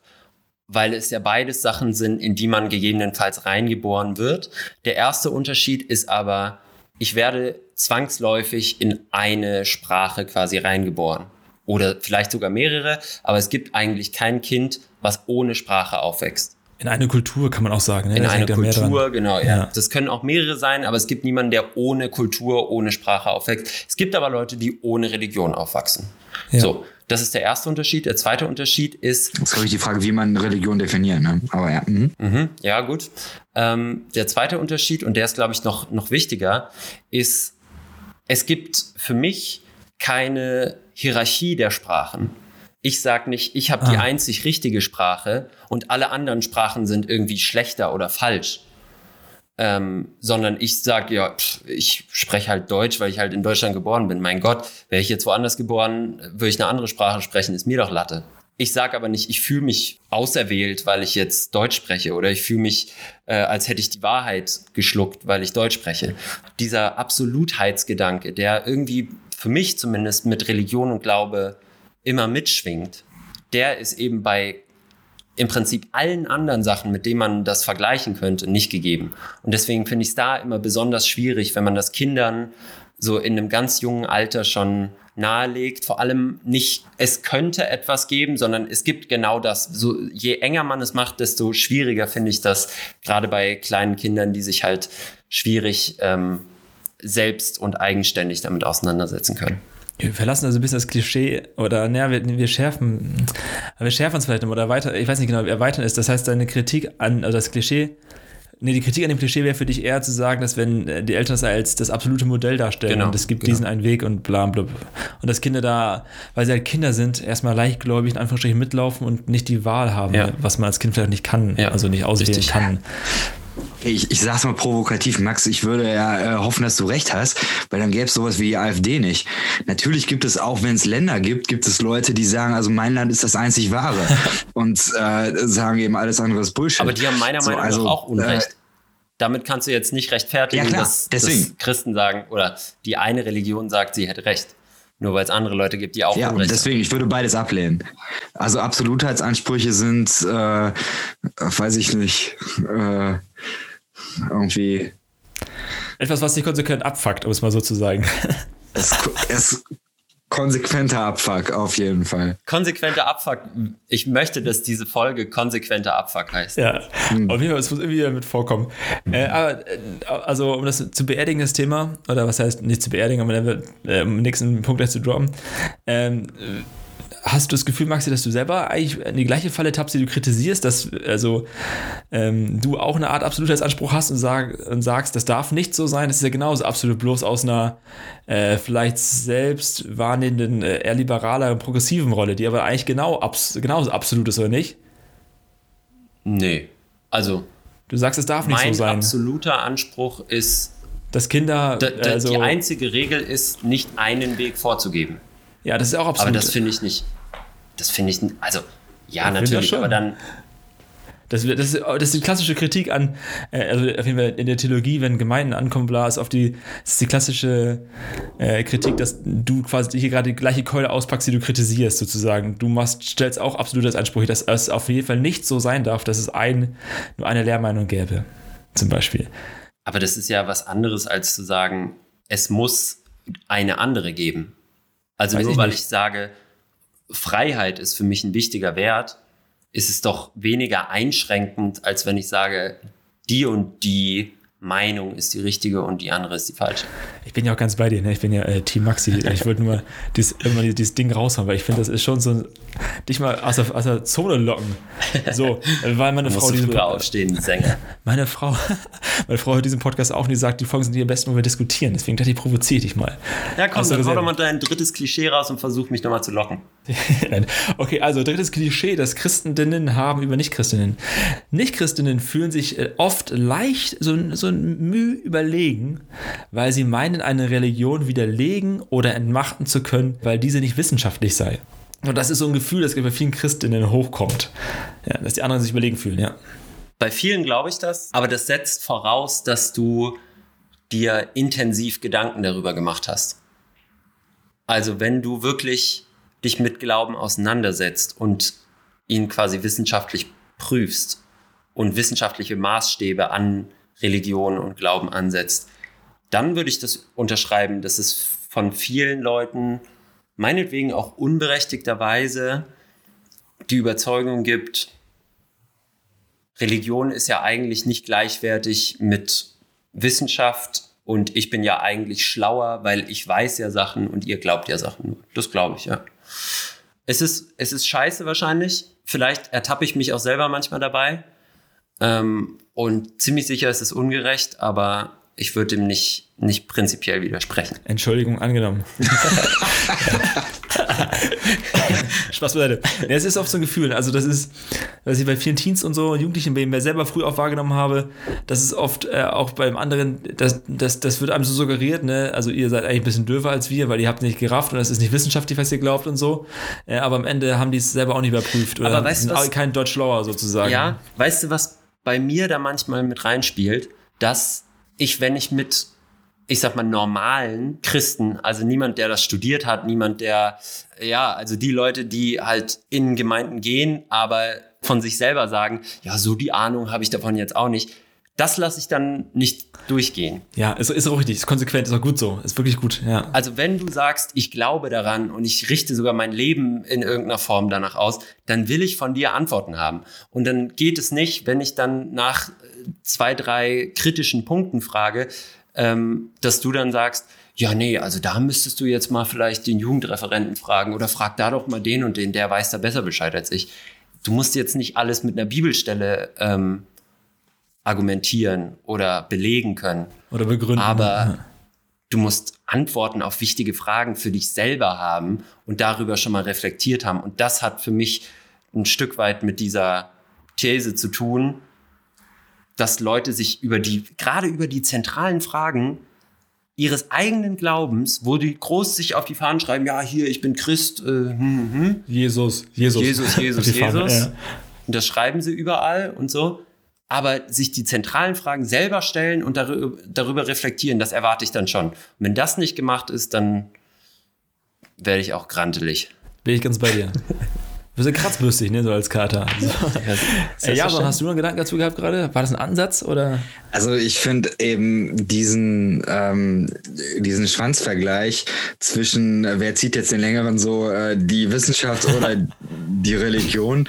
Weil es ja beides Sachen sind, in die man gegebenenfalls reingeboren wird. Der erste Unterschied ist aber, ich werde zwangsläufig in eine Sprache quasi reingeboren. Oder vielleicht sogar mehrere, aber es gibt eigentlich kein Kind, was ohne Sprache aufwächst. In eine Kultur kann man auch sagen. Ne? In Da eine. Kultur, genau, ja. Ja. Das können auch mehrere sein, aber es gibt niemanden, der ohne Kultur, ohne Sprache aufwächst. Es gibt aber Leute, die ohne Religion aufwachsen. Ja. So, das ist der erste Unterschied. Der zweite Unterschied ist, Das ist, glaube ich, die Frage, wie man Religion definiert. Ne? Aber ja. Mhm. mhm, ja gut, ähm, der zweite Unterschied, und der ist, glaube ich, noch, noch wichtiger, ist, es gibt für mich keine Hierarchie der Sprachen. Ich sage nicht, ich habe die Ah. einzig richtige Sprache und alle anderen Sprachen sind irgendwie schlechter oder falsch. Ähm, sondern ich sage, ja, pff, ich spreche halt Deutsch, weil ich halt in Deutschland geboren bin. Mein Gott, wäre ich jetzt woanders geboren, würde ich eine andere Sprache sprechen, ist mir doch Latte. Ich sage aber nicht, ich fühle mich auserwählt, weil ich jetzt Deutsch spreche oder ich fühle mich, äh, als hätte ich die Wahrheit geschluckt, weil ich Deutsch spreche. Dieser Absolutheitsgedanke, der irgendwie für mich zumindest mit Religion und Glaube immer mitschwingt, der ist eben bei im Prinzip allen anderen Sachen, mit denen man das vergleichen könnte, nicht gegeben. Und deswegen finde ich es da immer besonders schwierig, wenn man das Kindern so in einem ganz jungen Alter schon nahelegt. Vor allem nicht, es könnte etwas geben, sondern es gibt genau das. So, je enger man es macht, desto schwieriger finde ich das, gerade bei kleinen Kindern, die sich halt schwierig ähm, selbst und eigenständig damit auseinandersetzen können. Wir verlassen also ein bisschen das Klischee oder naja, wir, wir schärfen, wir schärfen es vielleicht noch oder weiter, ich weiß nicht genau, erweitern ist. Das heißt, deine Kritik an, also das Klischee Nee, die Kritik an dem Klischee wäre für dich eher zu sagen, dass wenn äh, die Eltern das als das absolute Modell darstellen Genau, und es gibt genau. diesen einen Weg und bla bla. bla. Und dass Kinder da, weil sie halt Kinder sind, erstmal leichtgläubig in Anführungsstrichen mitlaufen und nicht die Wahl haben, Ja. was man als Kind vielleicht nicht kann, Ja, also nicht auswählen richtig. kann. Ich, ich sag's mal provokativ, Max, ich würde ja äh, hoffen, dass du recht hast, weil dann gäbe es sowas wie die AfD nicht. Natürlich gibt es auch, wenn es Länder gibt, gibt es Leute, die sagen, also mein Land ist das einzig wahre (laughs) und äh, sagen eben alles andere ist Bullshit. Aber die haben meiner So, Meinung also, nach auch Unrecht. Äh, Damit kannst du jetzt nicht rechtfertigen, Ja, klar, dass, dass Christen sagen oder die eine Religion sagt, sie hätte Recht. Nur weil es andere Leute gibt, die auch Ja, Unrecht haben. deswegen, ich würde beides ablehnen. Also Absolutheitsansprüche sind, äh, weiß ich nicht, äh, irgendwie Etwas, was dich konsequent abfuckt, um es mal so zu sagen. (laughs) es, es konsequenter Abfuck, auf jeden Fall. Konsequenter Abfuck. Ich möchte, dass diese Folge konsequenter Abfuck heißt. Ja, auf jeden Fall, es muss irgendwie damit vorkommen. Äh, aber, äh, also, um das zu beerdigen, das Thema, oder was heißt nicht zu beerdigen, aber dann wird, äh, um den nächsten Punkt gleich zu droppen. Ähm, äh, hast du das Gefühl, Maxi, dass du selber eigentlich in die gleiche Falle tappst, die du kritisierst, dass also ähm, du auch eine Art Absolutheitsanspruch hast und, sag, und sagst, das darf nicht so sein, das ist ja genauso absolut bloß aus einer äh, vielleicht selbst wahrnehmenden, äh, eher liberaler, progressiven Rolle, die aber eigentlich genau abs genauso absolut ist, oder nicht? Nee. Also, Du sagst, es darf nicht mein so sein. absoluter Anspruch ist, dass Kinder, also, die einzige Regel ist, nicht einen Weg vorzugeben. ja, das ist auch Aber absolut. das finde ich nicht. Das finde ich, also, ja, finde natürlich, das aber dann, Das, das, ist, das ist die klassische Kritik an, äh, also auf jeden Fall in der Theologie, wenn Gemeinden ankommen, bla, ist auf die, das ist die klassische äh, Kritik, dass du quasi hier gerade die gleiche Keule auspackst, die du kritisierst, sozusagen. Du machst, stellst auch absolutes Ansprüche, dass es auf jeden Fall nicht so sein darf, dass es ein, nur eine Lehrmeinung gäbe, zum Beispiel. aber das ist ja was anderes, als zu sagen, es muss eine andere geben. Also Weiß nur ich weil ich sage, Freiheit ist für mich ein wichtiger Wert, ist es doch weniger einschränkend, als wenn ich sage, die und die Meinung ist die richtige und die andere ist die falsche. Ich bin ja auch ganz bei dir, ne? Ich bin ja äh, Team Maxi. Ich wollte nur mal dieses, dieses, dieses Ding raushauen, weil ich finde, das ist schon so ein, dich mal aus der, aus der Zone locken. So, weil meine Frau diesen früher Pod- aufstehen, Sänger. meine Frau, (laughs) meine Frau hört diesen Podcast auch und die sagt, die Folgen sind die am besten, wo wir diskutieren. Deswegen dachte ich, provoziere dich mal. Ja, komm, dann hau doch mal dein drittes Klischee raus und versuch mich nochmal zu locken. (laughs) Okay, also drittes Klischee, das Christendinnen haben über Nichtchristinnen. Nichtchristinnen fühlen sich äh, oft leicht so, so ein Mühe überlegen, weil sie meinen, eine Religion widerlegen oder entmachten zu können, weil diese nicht wissenschaftlich sei. Und das ist so ein Gefühl, das bei vielen Christinnen hochkommt. Ja, dass die anderen sich überlegen fühlen, ja. Bei vielen glaube ich das, aber das setzt voraus, dass du dir intensiv Gedanken darüber gemacht hast. Also wenn du wirklich dich mit Glauben auseinandersetzt und ihn quasi wissenschaftlich prüfst und wissenschaftliche Maßstäbe an Religion und Glauben ansetzt, dann würde ich das unterschreiben, dass es von vielen Leuten, meinetwegen auch unberechtigterweise, die Überzeugung gibt, Religion ist ja eigentlich nicht gleichwertig mit Wissenschaft und ich bin ja eigentlich schlauer, weil ich weiß ja Sachen und ihr glaubt ja Sachen. Das glaube ich, ja. Es ist, es ist scheiße wahrscheinlich. Vielleicht ertappe ich mich auch selber manchmal dabei. Ähm, und ziemlich sicher ist es ungerecht, aber ich würde dem nicht, nicht prinzipiell widersprechen. Entschuldigung, angenommen. (laughs) Spaß beiseite. Ja, es ist oft so ein Gefühl. Also, das ist, was ich bei vielen Teens und so, Jugendlichen, bei mir selber früh auch wahrgenommen habe, das ist oft äh, auch beim anderen, das, das, das wird einem so suggeriert, ne? Also, ihr seid eigentlich ein bisschen döver als wir, weil ihr habt nicht gerafft und das ist nicht wissenschaftlich, was ihr glaubt und so. Äh, aber am Ende haben die es selber auch nicht überprüft. Oder Aber weißt sind was- auch kein Deutsch schlauer sozusagen. Ja, weißt du, was bei mir da manchmal mit reinspielt? Dass ich, wenn ich mit, ich sag mal, normalen Christen, also niemand, der das studiert hat, niemand, der, ja, also die Leute, die halt in Gemeinden gehen, aber von sich selber sagen, ja, so die Ahnung habe ich davon jetzt auch nicht, das lasse ich dann nicht durchgehen. Ja, ist, ist auch richtig, ist konsequent, ist auch gut so, ist wirklich gut, ja. Also wenn du sagst, ich glaube daran und ich richte sogar mein Leben in irgendeiner Form danach aus, dann will ich von dir Antworten haben. Und dann geht es nicht, wenn ich dann nach zwei, drei kritischen Punkten frage, ähm, dass du dann sagst, ja, nee, also da müsstest du jetzt mal vielleicht den Jugendreferenten fragen oder frag da doch mal den und den, der weiß da besser Bescheid als ich. Du musst jetzt nicht alles mit einer Bibelstelle ähm, argumentieren oder belegen können. Oder begründen. Aber ja. du musst Antworten auf wichtige Fragen für dich selber haben und darüber schon mal reflektiert haben. Und das hat für mich ein Stück weit mit dieser These zu tun, dass Leute sich über die, gerade über die zentralen Fragen ihres eigenen Glaubens, wo die groß sich auf die Fahnen schreiben, ja, hier, ich bin Christ, äh, hm, hm, hm. Jesus, Jesus. Jesus, (laughs) Jesus, Jesus. ja. Und das schreiben sie überall und so. Aber sich die zentralen Fragen selber stellen und darüber, darüber reflektieren, das erwarte ich dann schon. Und wenn das nicht gemacht ist, dann werde ich auch grantelig. Bin ich ganz bei dir. (laughs) Sind kratzbürstig, ne, so als Kater. (laughs) So. Äh, ja, aber hast du noch einen Gedanken dazu gehabt gerade? War das ein Ansatz oder? Also ich finde eben diesen, ähm, diesen Schwanzvergleich zwischen, äh, wer zieht jetzt den längeren so, äh, die Wissenschaft oder (laughs) die Religion.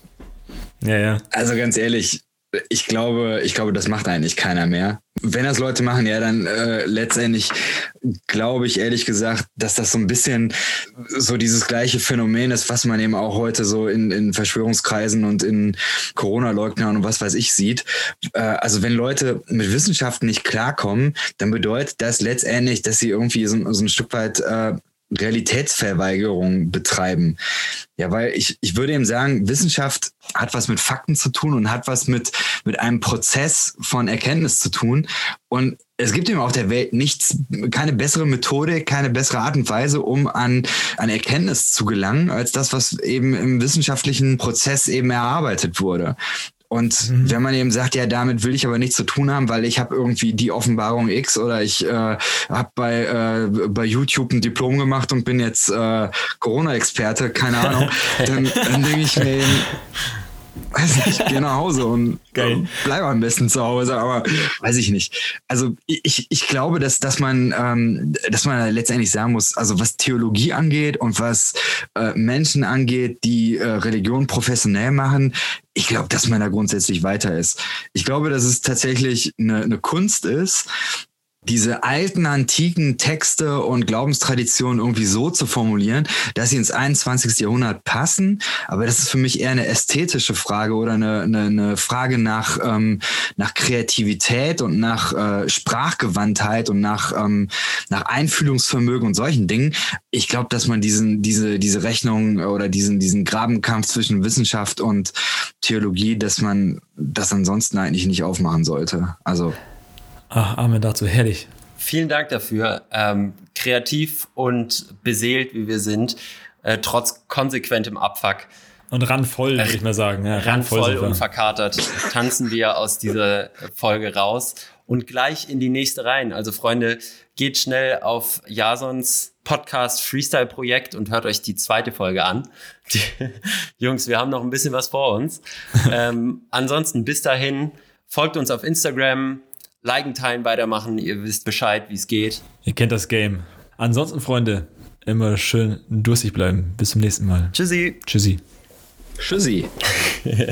Ja, ja. Also ganz ehrlich, ich glaube, ich glaube, das macht eigentlich keiner mehr. Wenn das Leute machen, ja, dann äh, letztendlich glaube ich ehrlich gesagt, dass das so ein bisschen so dieses gleiche Phänomen ist, was man eben auch heute so in, in Verschwörungskreisen und in Corona-Leugnern und was weiß ich sieht. Äh, also wenn Leute mit Wissenschaft nicht klarkommen, dann bedeutet das letztendlich, dass sie irgendwie so, so ein Stück weit äh, Realitätsverweigerung betreiben. Ja, weil ich, ich würde eben sagen, Wissenschaft hat was mit Fakten zu tun und hat was mit, mit einem Prozess von Erkenntnis zu tun. Und es gibt eben auf der Welt nichts, keine bessere Methode, keine bessere Art und Weise, um an, an Erkenntnis zu gelangen, als das, was eben im wissenschaftlichen Prozess eben erarbeitet wurde. Und Mhm. wenn man eben sagt, ja, damit will ich aber nichts zu tun haben, weil ich habe irgendwie die Offenbarung X oder ich äh, habe bei, äh, bei YouTube ein Diplom gemacht und bin jetzt äh, Corona-Experte, keine Ahnung, (laughs) dann, dann denke ich mir eben, weiß nicht, geh nach Hause und (laughs) Geil. äh, bleib am besten zu Hause, aber weiß ich nicht. Also ich, ich glaube, dass, dass man ähm, dass man letztendlich sagen muss, also was Theologie angeht und was äh, Menschen angeht, die äh, Religion professionell machen, ich glaube, dass man da grundsätzlich weiter ist. Ich glaube, dass es tatsächlich eine, eine Kunst ist, diese alten, antiken Texte und Glaubenstraditionen irgendwie so zu formulieren, dass sie ins 21. Jahrhundert passen. Aber das ist für mich eher eine ästhetische Frage oder eine, eine, eine Frage nach, ähm, nach Kreativität und nach äh, Sprachgewandtheit und nach, ähm, nach Einfühlungsvermögen und solchen Dingen. Ich glaube, dass man diesen, diese, diese Rechnung oder diesen, diesen Grabenkampf zwischen Wissenschaft und Theologie, dass man das ansonsten eigentlich nicht aufmachen sollte. Also Ach, Amen dazu, herrlich. Vielen Dank dafür. Ähm, kreativ und beseelt, wie wir sind, äh, trotz konsequentem Abfuck, Und randvoll, würde ich mal sagen. Ja, randvoll wir. und verkatert, tanzen wir aus dieser Folge raus und gleich in die nächste rein. Also Freunde, geht schnell auf Jasons Podcast Freestyle Projekt und hört euch die zweite Folge an. Die, (laughs) Jungs, wir haben noch ein bisschen was vor uns. ähm, ansonsten bis dahin, folgt uns auf Instagram, liken, teilen, weitermachen. Ihr wisst Bescheid, wie es geht. Ihr kennt das Game. Ansonsten, Freunde, immer schön durstig bleiben. Bis zum nächsten Mal. Tschüssi. Tschüssi. Tschüssi. (laughs)